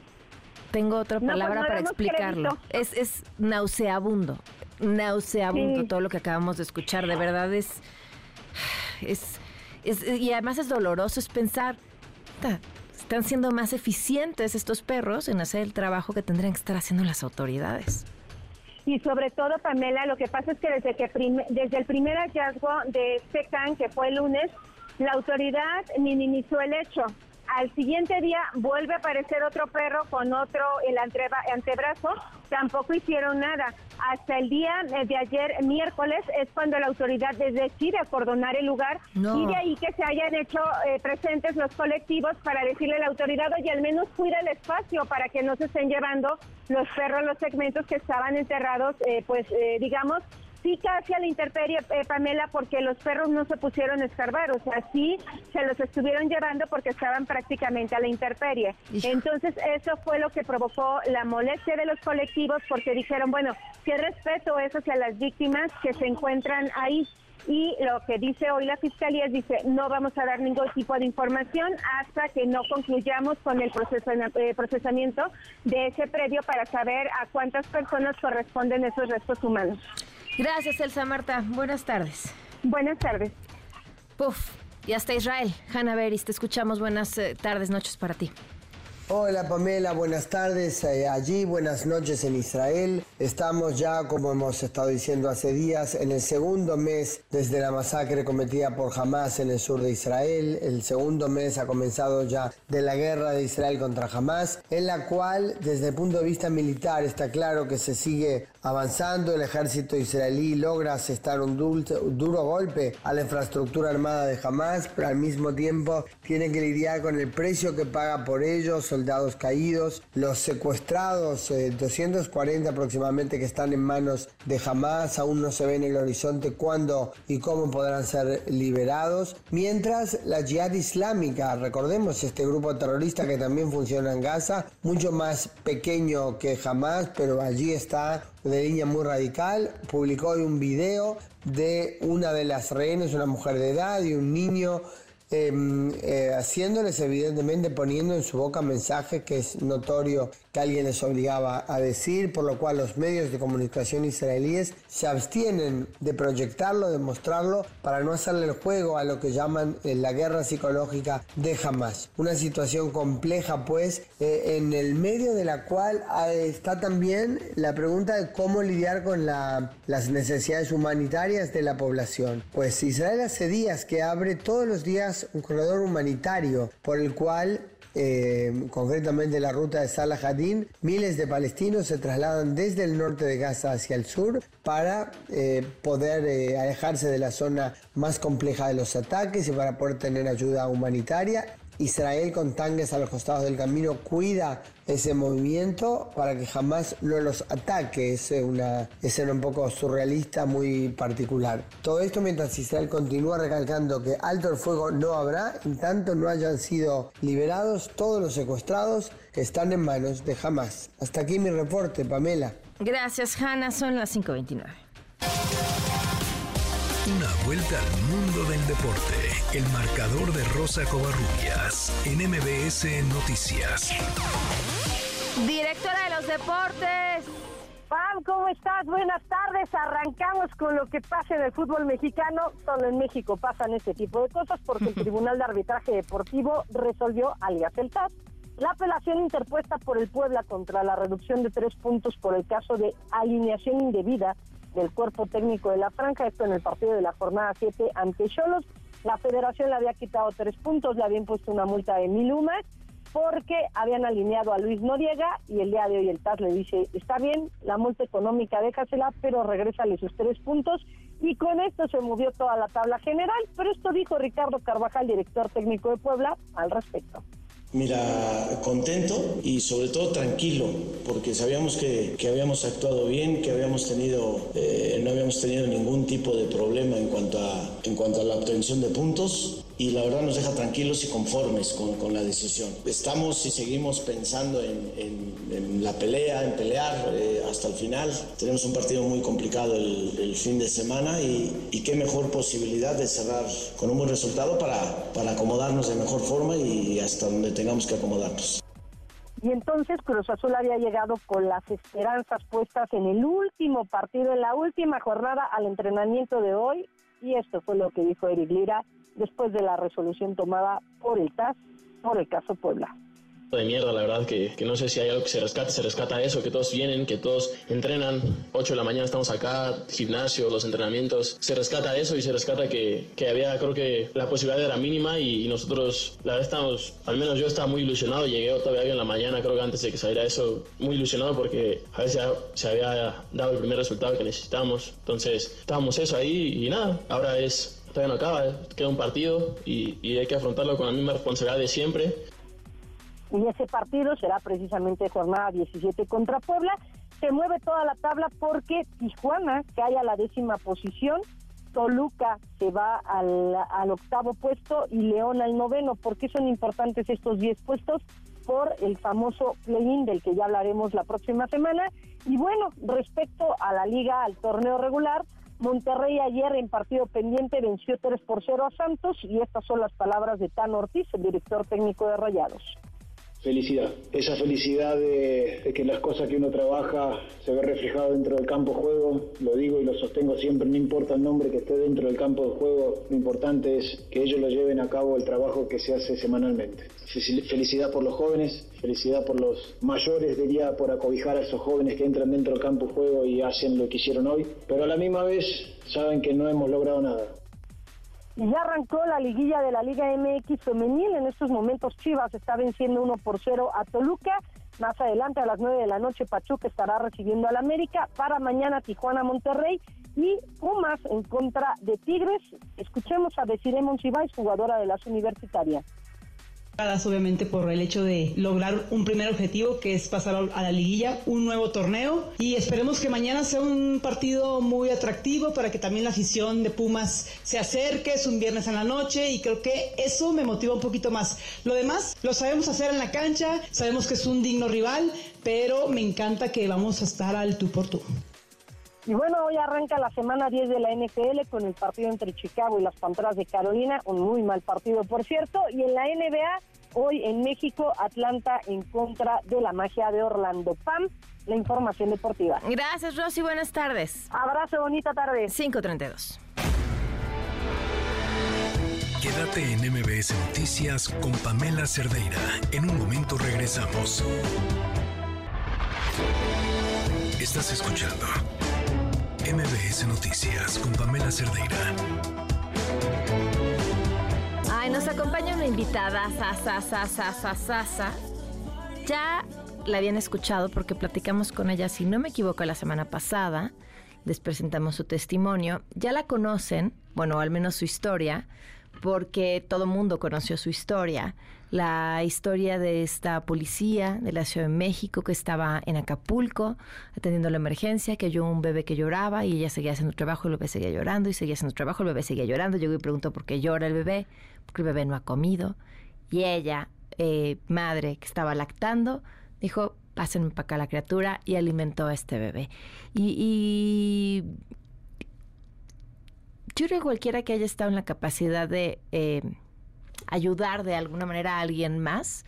tengo otra pues palabra para explicarlo. Es, es nauseabundo, nauseabundo todo lo que acabamos de escuchar. De verdad es, es y además es doloroso, es pensar, están siendo más eficientes estos perros en hacer el trabajo que tendrían que estar haciendo las autoridades. Y sobre todo, Pamela, lo que pasa es que desde, que desde el primer hallazgo de este can, que fue el lunes, la autoridad minimizó el hecho. Al siguiente día vuelve a aparecer otro perro con otro el antebrazo, tampoco hicieron nada. Hasta el día de ayer, miércoles, es cuando la autoridad decide acordonar el lugar y de ahí que se hayan hecho eh, presentes los colectivos para decirle a la autoridad, oye, al menos cuida el espacio para que no se estén llevando los perros, los segmentos que estaban enterrados, eh, pues eh, digamos, sí casi a la intemperie, eh, Pamela, porque los perros no se pusieron a escarbar, o sea, sí se los estuvieron llevando porque estaban prácticamente a la intemperie. Entonces, eso fue lo que provocó la molestia de los colectivos porque dijeron, bueno, qué respeto es hacia las víctimas que se encuentran ahí. y lo que dice hoy la fiscalía es dice no vamos a dar ningún tipo de información hasta que no concluyamos con el eh, procesamiento de ese predio para saber a cuántas personas corresponden esos restos humanos. Gracias, Elsa Marta. Buenas tardes. Buenas tardes. Puf, y hasta Israel. Hanna Beris, te escuchamos. Buenas eh, tardes, noches para ti. Hola Pamela, buenas tardes eh, allí, buenas noches en Israel. Estamos ya, como hemos estado diciendo hace días, en el segundo mes desde la masacre cometida por Hamas en el sur de Israel. El segundo mes ha comenzado ya de la guerra de Israel contra Hamas, en la cual desde el punto de vista militar está claro que se sigue avanzando. El ejército israelí logra asestar un, un duro golpe a la infraestructura armada de Hamas, pero al mismo tiempo tiene que lidiar con el precio que paga por ellos soldados caídos, los secuestrados, 240 eh, aproximadamente que están en manos de Hamas, aún no se ve en el horizonte cuándo y cómo podrán ser liberados, mientras la Jihad Islámica, recordemos este grupo terrorista que también funciona en Gaza, mucho más pequeño que Hamas, pero allí está de línea muy radical, publicó hoy un video de una de las rehenes, una mujer de edad y un niño Em, eh, haciéndoles evidentemente poniendo en su boca mensajes que es notorio que alguien les obligaba a decir, por lo cual los medios de comunicación israelíes se abstienen de proyectarlo, de mostrarlo, para no hacerle el juego a lo que llaman eh, la guerra psicológica de Hamas. Una situación compleja pues, eh, en el medio de la cual está también la pregunta de cómo lidiar con las necesidades humanitarias de la población. Pues Israel hace días que abre todos los días un corredor humanitario por el cual eh, concretamente la ruta de Salah Hadin, miles de palestinos se trasladan desde el norte de Gaza hacia el sur para eh, poder eh, alejarse de la zona más compleja de los ataques y para poder tener ayuda humanitaria Israel con tanques a los costados del camino cuida ese movimiento para que jamás no los ataque. Es una escena un poco surrealista, muy particular. Todo esto mientras Israel continúa recalcando que alto el fuego no habrá, en tanto no hayan sido liberados todos los secuestrados que están en manos de Hamas. Hasta aquí mi reporte, Pamela. Gracias, Hanna. Son las 5.29. Vuelta al mundo del deporte. El marcador de Rosa Covarrubias en MBS Noticias. Directora de los deportes. Pam, ¿cómo estás? Buenas tardes. Arrancamos con lo que pasa en el fútbol mexicano. Solo en México pasan este tipo de cosas porque el Tribunal de Arbitraje Deportivo resolvió, alias el TAS, la apelación interpuesta por el Puebla contra la reducción de tres puntos por el caso de alineación indebida del cuerpo técnico de la franja, esto en el partido de la jornada 7 ante Cholos. La federación le había quitado tres puntos, le habían puesto una multa de mil humas porque habían alineado a Luis Noriega y el día de hoy el TAS le dice, está bien, la multa económica déjasela, pero regrésale sus tres puntos y con esto se movió toda la tabla general, pero esto dijo Ricardo Carvajal, director técnico de Puebla, al respecto. Mira, contento y sobre todo tranquilo, porque sabíamos que, que habíamos actuado bien, que habíamos tenido, eh, no habíamos tenido ningún tipo de problema en cuanto a, en cuanto a la obtención de puntos y la verdad nos deja tranquilos y conformes con, con la decisión. Estamos y seguimos pensando en, en, la pelea, en pelear eh, hasta el final. Tenemos un partido muy complicado el, el fin de semana y, y, qué mejor posibilidad de cerrar con un buen resultado para, para acomodarnos de mejor forma y hasta donde tengamos que acomodarnos. Y entonces Cruz Azul había llegado con las esperanzas puestas en el último partido, en la última jornada al entrenamiento de hoy. Y esto fue lo que dijo Eric Lira después de la resolución tomada por el TAS por el caso Puebla de mierda, la verdad, que, que, no sé si hay algo que se rescate, se rescata eso, que todos vienen, que todos entrenan, 8 de la mañana estamos acá, gimnasio, los entrenamientos, se rescata eso y se rescata que, que había, creo que la posibilidad era mínima y, nosotros, la verdad, estamos, al menos yo estaba muy ilusionado, llegué todavía en la mañana, creo que antes de que saliera eso, muy ilusionado porque a veces se había dado el primer resultado que necesitábamos, entonces estábamos eso ahí y nada, ahora es todavía no acaba, queda un partido y, y, hay que afrontarlo con la misma responsabilidad de siempre. Y ese partido será precisamente jornada 17 contra Puebla. Se mueve toda la tabla porque Tijuana cae a la décima posición, Toluca se va al, al octavo puesto y León al noveno. ¿Por qué son importantes estos 10 puestos? Por el famoso play-in del que ya hablaremos la próxima semana. Y bueno, respecto a la liga, al torneo regular, Monterrey ayer en partido pendiente venció 3 por 0 a Santos y estas son las palabras de Tan Ortiz, el director técnico de Rayados felicidad. Esa felicidad de, que las cosas que uno trabaja se ve reflejado dentro del campo de juego, lo digo y lo sostengo siempre, no importa el nombre que esté dentro del campo de juego, lo importante es que ellos lo lleven a cabo el trabajo que se hace semanalmente. Felicidad por los jóvenes, felicidad por los mayores, diría, por acobijar a esos jóvenes que entran dentro del campo de juego y hacen lo que hicieron hoy, pero a la misma vez saben que no hemos logrado nada. Ya arrancó la liguilla de la Liga MX femenil. En estos momentos Chivas está venciendo 1 por 0 a Toluca. Más adelante a las 9 de la noche Pachuca estará recibiendo al América. Para mañana Tijuana Monterrey y Pumas en contra de Tigres. Escuchemos a Desiree Monsiváis, jugadora de las universitarias obviamente por el hecho de lograr un primer objetivo que es pasar a la liguilla, un nuevo torneo y esperemos que mañana sea un partido muy atractivo para que también la afición de Pumas se acerque, es un viernes en la noche y creo que eso me motiva un poquito más. Lo demás lo sabemos hacer en la cancha, sabemos que es un digno rival, pero me encanta que vamos a estar al tú por tú. Y bueno, hoy arranca la semana 10 de la NFL con el partido entre Chicago y las Panteras de Carolina, un muy mal partido por cierto, y en la NBA hoy en México, Atlanta en contra de la magia de Orlando. Pam, la información deportiva. Gracias, Rosy, buenas tardes. Abrazo, bonita tarde. 532. Quédate en MBS Noticias con Pamela Cerdeira. En un momento regresamos. Estás escuchando MBS Noticias con Pamela Cerdeira. Ay, nos acompaña una invitada, Sasa, Sasa, Sasa. Ya la habían escuchado porque platicamos con ella, si no me equivoco, la semana pasada. Les presentamos su testimonio. Ya la conocen, bueno, al menos su historia, porque todo mundo conoció su historia la historia de esta policía de la Ciudad de México que estaba en Acapulco atendiendo la emergencia, que oyó un bebé que lloraba y ella seguía haciendo trabajo, el bebé seguía llorando y seguía haciendo trabajo, el bebé seguía llorando. Llegó y preguntó por qué llora el bebé, porque el bebé no ha comido. Y ella, eh, madre que estaba lactando, dijo, pásenme para acá la criatura y alimentó a este bebé. Y, yo creo que cualquiera que haya estado en la capacidad de... Eh, ayudar de alguna manera a alguien más,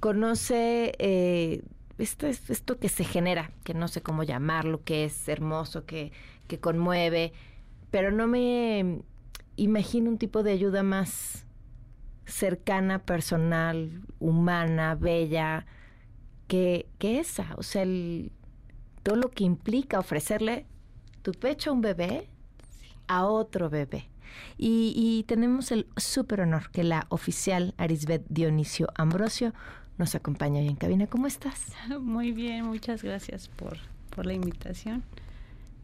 conoce eh, esto, esto que se genera, que no sé cómo llamarlo, que es hermoso, que, que conmueve, pero no me imagino un tipo de ayuda más cercana, personal, humana, bella, que esa. O sea, todo lo que implica ofrecerle tu pecho a un bebé a otro bebé. Y, tenemos el súper honor que la oficial Arisbet Dionisio Ambrosio nos acompaña hoy en cabina. ¿Cómo estás? Muy bien, muchas gracias por, por la invitación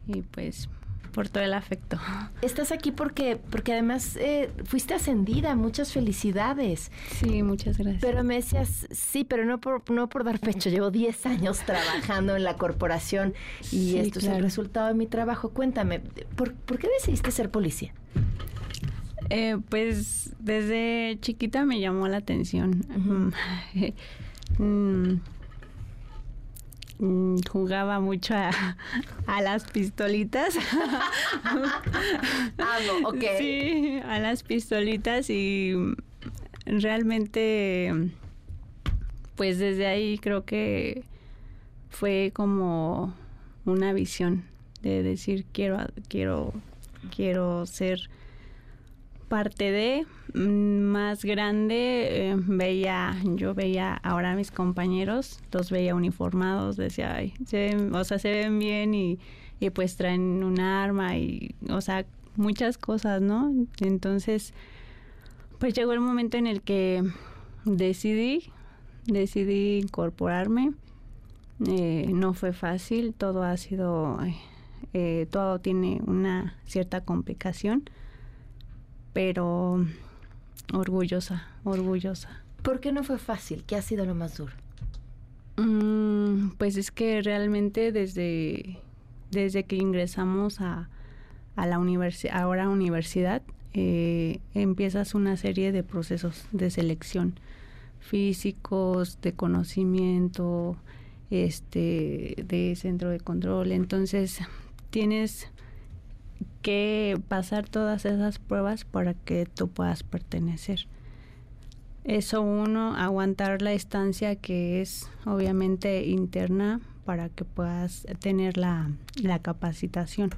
y pues por todo el afecto. Estás aquí porque, porque además eh, fuiste ascendida, muchas felicidades. Sí, muchas gracias. Pero me decías, sí, pero no por, no por dar pecho, llevo 10 años trabajando en la corporación y esto es el resultado de mi trabajo. Cuéntame, ¿por, ¿por qué decidiste ser policía? Eh, pues desde chiquita me llamó la atención. Mm, jugaba mucho a, las pistolitas. ah, no, ok. Sí, a las pistolitas y realmente, pues desde ahí creo que fue como una visión de decir quiero quiero quiero ser parte de mm, más grande eh, veía yo veía ahora a mis compañeros los veía uniformados decía ay se o sea se ven bien y, y pues traen un arma y o sea muchas cosas no entonces pues llegó el momento en el que decidí decidí incorporarme. Eh, no fue fácil todo ha sido eh, todo tiene una cierta complicación pero orgullosa, orgullosa. ¿Por qué no fue fácil? ¿Qué ha sido lo más duro? Mm, pues es que realmente desde, desde que ingresamos a, a la universidad, ahora universidad, eh, empiezas una serie de procesos de selección físicos, de conocimiento, este, de centro de control. Entonces tienes que pasar todas esas pruebas para que tú puedas pertenecer. Eso uno, aguantar la estancia que es obviamente interna para que puedas tener la, la capacitación.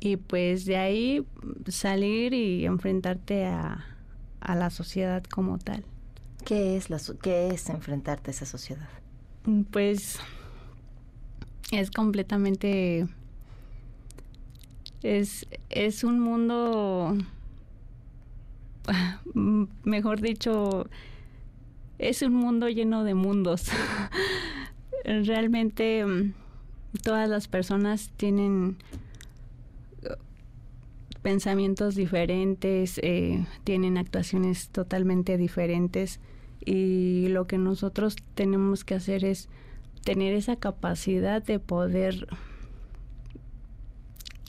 Y pues de ahí salir y enfrentarte a, a la sociedad como tal. ¿Qué es, la, ¿Qué es enfrentarte a esa sociedad? Pues es completamente... Es, es un mundo, mejor dicho, es un mundo lleno de mundos. Realmente todas las personas tienen pensamientos diferentes, eh, tienen actuaciones totalmente diferentes y lo que nosotros tenemos que hacer es tener esa capacidad de poder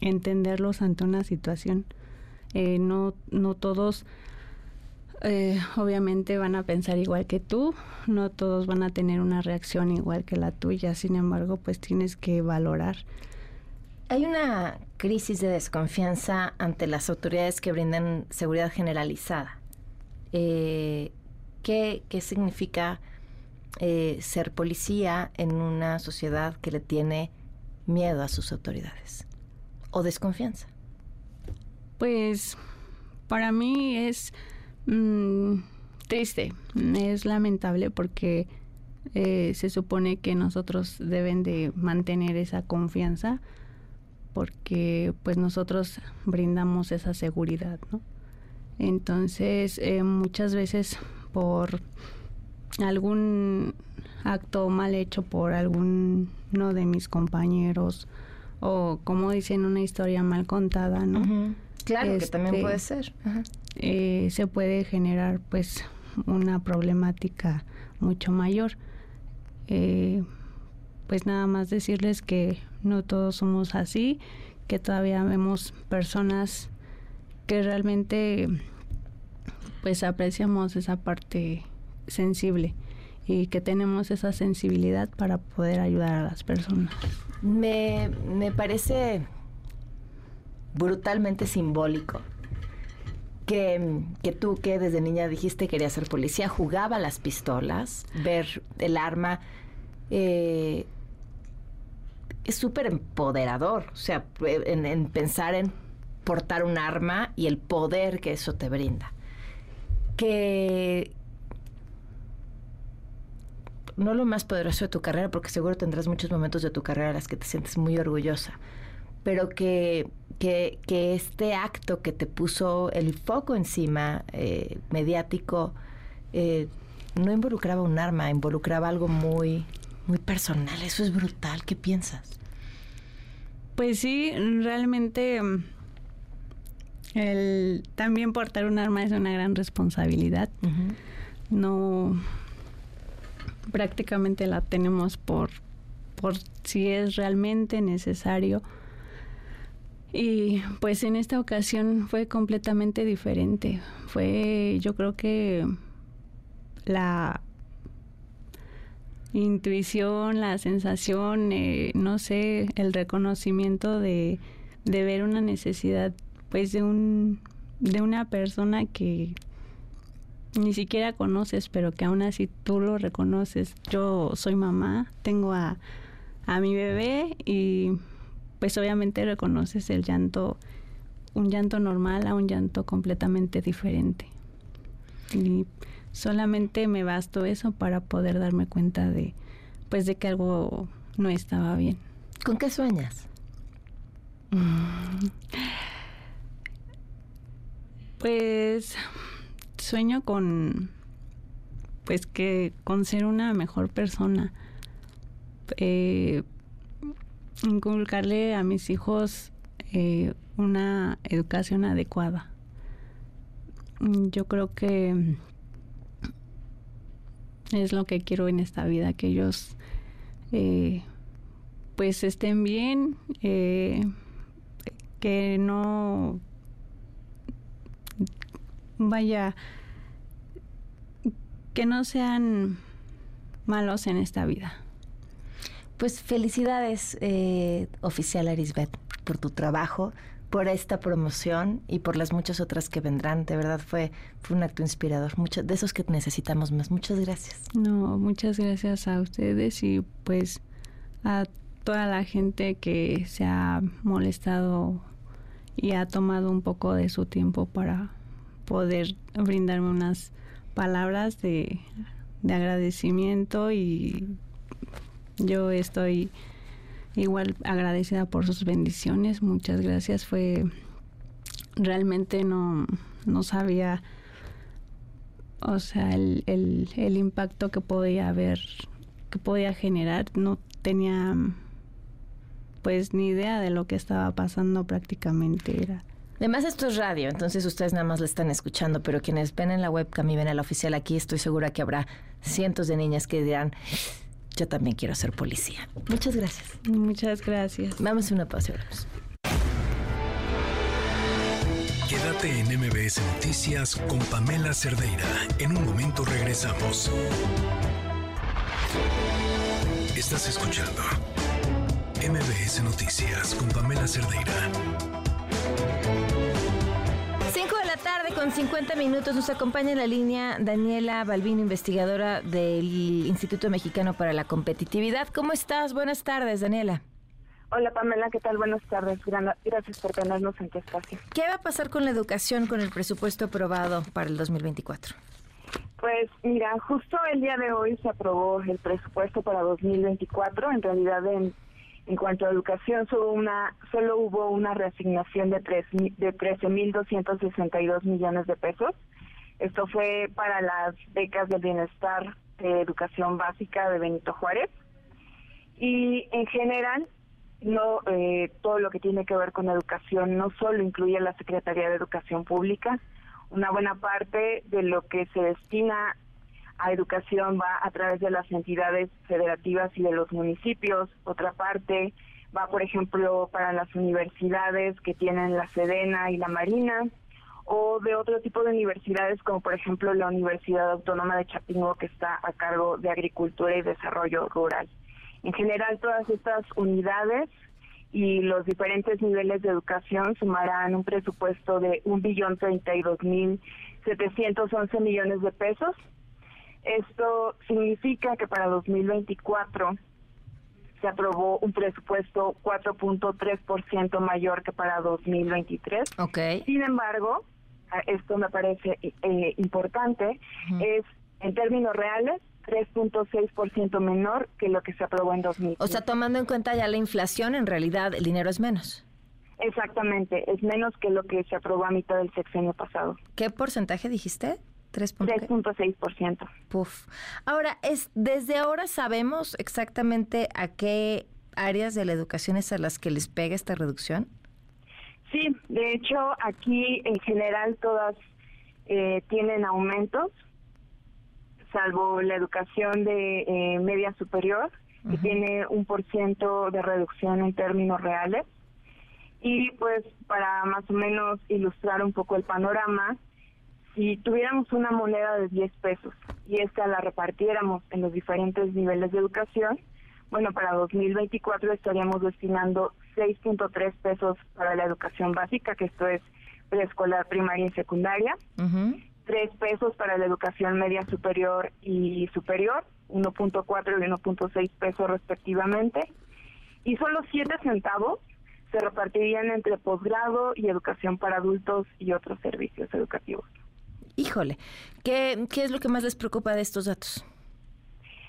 entenderlos ante una situación. Eh, no, no todos eh, obviamente van a pensar igual que tú, no todos van a tener una reacción igual que la tuya, sin embargo, pues tienes que valorar. Hay una crisis de desconfianza ante las autoridades que brindan seguridad generalizada. Eh, ¿qué, significa eh, ser policía en una sociedad que le tiene miedo a sus autoridades o desconfianza? Pues para mí es mm, triste, es lamentable porque eh, se supone que nosotros deben de mantener esa confianza porque pues nosotros brindamos esa seguridad, ¿no? Entonces, eh, muchas veces por algún acto mal hecho por alguno de mis compañeros o como dicen una historia mal contada, ¿no? Claro, que también este, puede ser. Eh, se puede generar pues una problemática mucho mayor. Eh, pues nada más decirles que no todos somos así, que todavía vemos personas que realmente pues apreciamos esa parte sensible y que tenemos esa sensibilidad para poder ayudar a las personas. Me, me parece brutalmente simbólico que, que, tú que desde niña dijiste querías ser policía, jugaba las pistolas, ver el arma, eh, es súper empoderador, o sea, en pensar en portar un arma y el poder que eso te brinda que no lo más poderoso de tu carrera, porque seguro tendrás muchos momentos de tu carrera en las que te sientes muy orgullosa, pero que, que, este acto que te puso el foco encima, eh, mediático, eh, no involucraba un arma, involucraba algo muy, muy personal. Eso es brutal. ¿Qué piensas? Pues sí, realmente el también portar un arma es una gran responsabilidad. No prácticamente la tenemos por por si es realmente necesario. Y pues en esta ocasión fue completamente diferente. Fue yo creo que la intuición, la sensación, eh, no sé, el reconocimiento de, de ver una necesidad pues de un de una persona que ni siquiera conoces, pero que aún así tú lo reconoces. Yo soy mamá, tengo a, a mi bebé y pues obviamente reconoces el llanto, un llanto normal a un llanto completamente diferente. Y solamente me bastó eso para poder darme cuenta de pues de que algo no estaba bien. ¿Con qué sueñas? Pues sueño con pues que con ser una mejor persona. Eh, inculcarle a mis hijos eh, una educación adecuada. Yo creo que es lo que quiero en esta vida, que ellos eh, pues estén bien, que no vaya, que no sean malos en esta vida. Pues felicidades, eh, oficial Arisbet. por tu trabajo, por esta promoción y por las muchas otras que vendrán. De verdad fue, fue un acto inspirador. Muchos de esos que necesitamos más. Muchas gracias. No, muchas gracias a ustedes y pues a toda la gente que se ha molestado y ha tomado un poco de su tiempo para poder brindarme unas palabras de, de agradecimiento y yo estoy igual agradecida por sus bendiciones. Muchas gracias. Fue realmente no, no sabía, o sea, el, el, impacto que podía haber, que podía generar. No tenía pues ni idea de lo que estaba pasando prácticamente era. Además esto es radio, entonces ustedes nada más la están escuchando, pero quienes ven en la webcam y ven a la oficial aquí, estoy segura que habrá cientos de niñas que dirán, yo también quiero ser policía. Muchas gracias. Muchas gracias. Vamos a una pausa. Vamos. Quédate en MBS Noticias con Pamela Cerdeira. En un momento regresamos. Estás escuchando MBS Noticias con Pamela Cerdeira. Con 50 minutos nos acompaña en la línea Daniela Balbino, investigadora del Instituto Mexicano para la Competitividad. ¿Cómo estás? Buenas tardes, Daniela. Hola Pamela, ¿qué tal? Buenas tardes. Gracias por tenernos en tu espacio. ¿Qué va a pasar con la educación con el presupuesto aprobado para el 2024? Pues mira, justo el día de hoy se aprobó el presupuesto para 2024. En realidad en en cuanto a educación, solo, una, solo hubo una reasignación de, de 13.262 millones de pesos. Esto fue para las becas de bienestar de educación básica de Benito Juárez. Y en general, no eh, todo lo que tiene que ver con educación no solo incluye la Secretaría de Educación Pública, una buena parte de lo que se destina a educación va a través de las entidades federativas y de los municipios. Otra parte va, por ejemplo, para las universidades que tienen la Sedena y la Marina, o de otro tipo de universidades como por ejemplo la Universidad Autónoma de Chapingo que está a cargo de Agricultura y Desarrollo Rural. En general todas estas unidades y los diferentes niveles de educación sumarán un presupuesto de un billón treinta y dos mil setecientos once millones de pesos esto significa que para 2024 se aprobó un presupuesto 4.3% mayor que para 2023. Okay. Sin embargo, esto me parece eh, importante, es en términos reales 3.6% menor que lo que se aprobó en 2000. O sea, tomando en cuenta ya la inflación, en realidad el dinero es menos. Exactamente, es menos que lo que se aprobó a mitad del sexenio pasado. ¿Qué porcentaje dijiste? 3.6%. Puf. Ahora, es desde ahora sabemos exactamente a qué áreas de la educación es a las que les pega esta reducción. Sí, de hecho, aquí en general todas eh, tienen aumentos, salvo la educación de eh, media superior, que tiene un por ciento de reducción en términos reales. Y pues para más o menos ilustrar un poco el panorama, si tuviéramos una moneda de 10 pesos y esta la repartiéramos en los diferentes niveles de educación, bueno, para 2024 estaríamos destinando 6.3 pesos para la educación básica, que esto es preescolar, primaria y secundaria, 3 pesos para la educación media superior y superior, 1.4 y 1.6 pesos respectivamente, y solo 7 centavos se repartirían entre posgrado y educación para adultos y otros servicios educativos. Híjole, ¿qué, ¿qué es lo que más les preocupa de estos datos?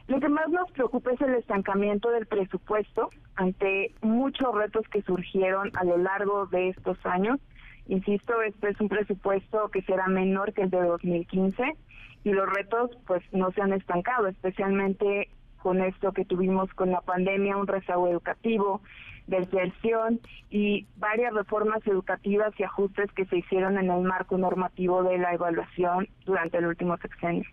Lo que más nos preocupa es el estancamiento del presupuesto ante muchos retos que surgieron a lo largo de estos años. Insisto, este es un presupuesto que será menor que el de 2015 y los retos pues no se han estancado, especialmente con esto que tuvimos con la pandemia, un rezago educativo, deserción y varias reformas educativas y ajustes que se hicieron en el marco normativo de la evaluación durante el último sexenio.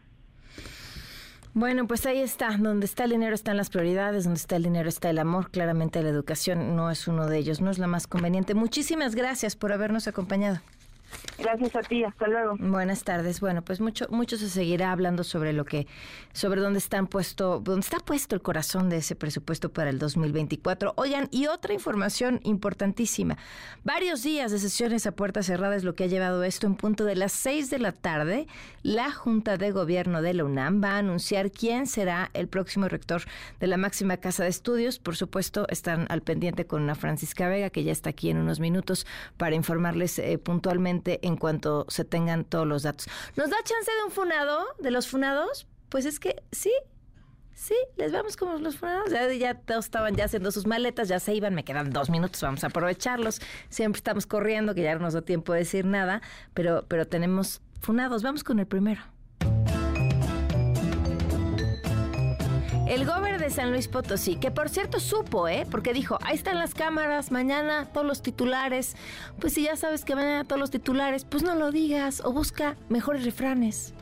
Bueno, pues ahí está, donde está el dinero están las prioridades, donde está el dinero está el amor, claramente la educación no es uno de ellos, no es la más conveniente. Muchísimas gracias por habernos acompañado. Gracias a ti, hasta luego. Buenas tardes. Bueno, pues mucho mucho se seguirá hablando sobre lo que sobre dónde están puesto dónde está puesto el corazón de ese presupuesto para el 2024. Oigan, y otra información importantísima. Varios días de sesiones a puertas cerradas lo que ha llevado esto en punto de las 6 de la tarde. La Junta de Gobierno de la UNAM va a anunciar quién será el próximo rector de la máxima casa de estudios. Por supuesto, están al pendiente con una Francisca Vega que ya está aquí en unos minutos para informarles eh, puntualmente en cuanto se tengan todos los datos. ¿Nos da chance de un funado, de los funados? Pues es que sí, sí, les vamos como los funados. Ya, ya todos estaban ya haciendo sus maletas, ya se iban, me quedan dos minutos, vamos a aprovecharlos. Siempre estamos corriendo, que ya no nos da tiempo de decir nada, pero, pero tenemos funados. Vamos con el primero. El gober de San Luis Potosí, que por cierto supo, ¿eh? Porque dijo, ahí están las cámaras, mañana todos los titulares. Pues si ya sabes que mañana todos los titulares, pues no lo digas o busca mejores refranes.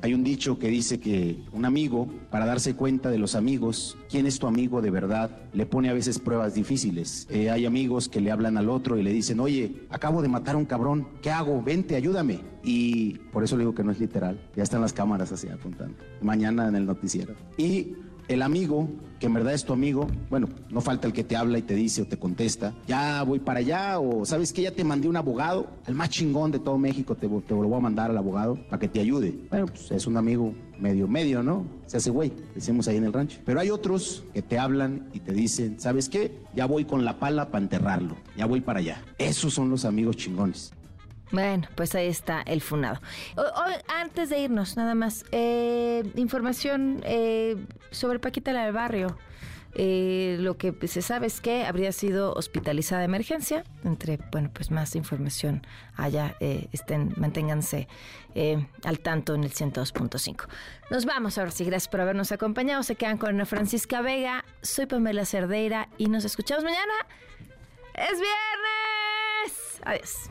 Hay un dicho que dice que un amigo, para darse cuenta de los amigos, quién es tu amigo de verdad, le pone a veces pruebas difíciles. Eh, hay amigos que le hablan al otro y le dicen, oye, acabo de matar a un cabrón, ¿qué hago? Vente, ayúdame. Y por eso le digo que no es literal, ya están las cámaras así apuntando. Mañana en el noticiero. Y el amigo, que en verdad es tu amigo, bueno, no falta el que te habla y te dice o te contesta, ya voy para allá o sabes que ya te mandé un abogado, el más chingón de todo México, te, te lo voy a mandar al abogado para que te ayude. Bueno, pues es un amigo medio, medio, ¿no? Se hace güey, decimos ahí en el rancho. Pero hay otros que te hablan y te dicen, ¿sabes qué? Ya voy con la pala para enterrarlo, ya voy para allá. Esos son los amigos chingones. Bueno, pues ahí está el funado. O- antes de irnos, nada más, eh, información eh, sobre Paquita la del Barrio. Eh, lo que se sabe es que habría sido hospitalizada de emergencia. Entre, bueno, pues más información allá, eh, estén, manténganse eh, al tanto en el 102.5. Nos vamos ahora sí, gracias por habernos acompañado. Se quedan con Ana Francisca Vega. Soy Pamela Cerdeira y nos escuchamos mañana. ¡Es viernes! Adiós.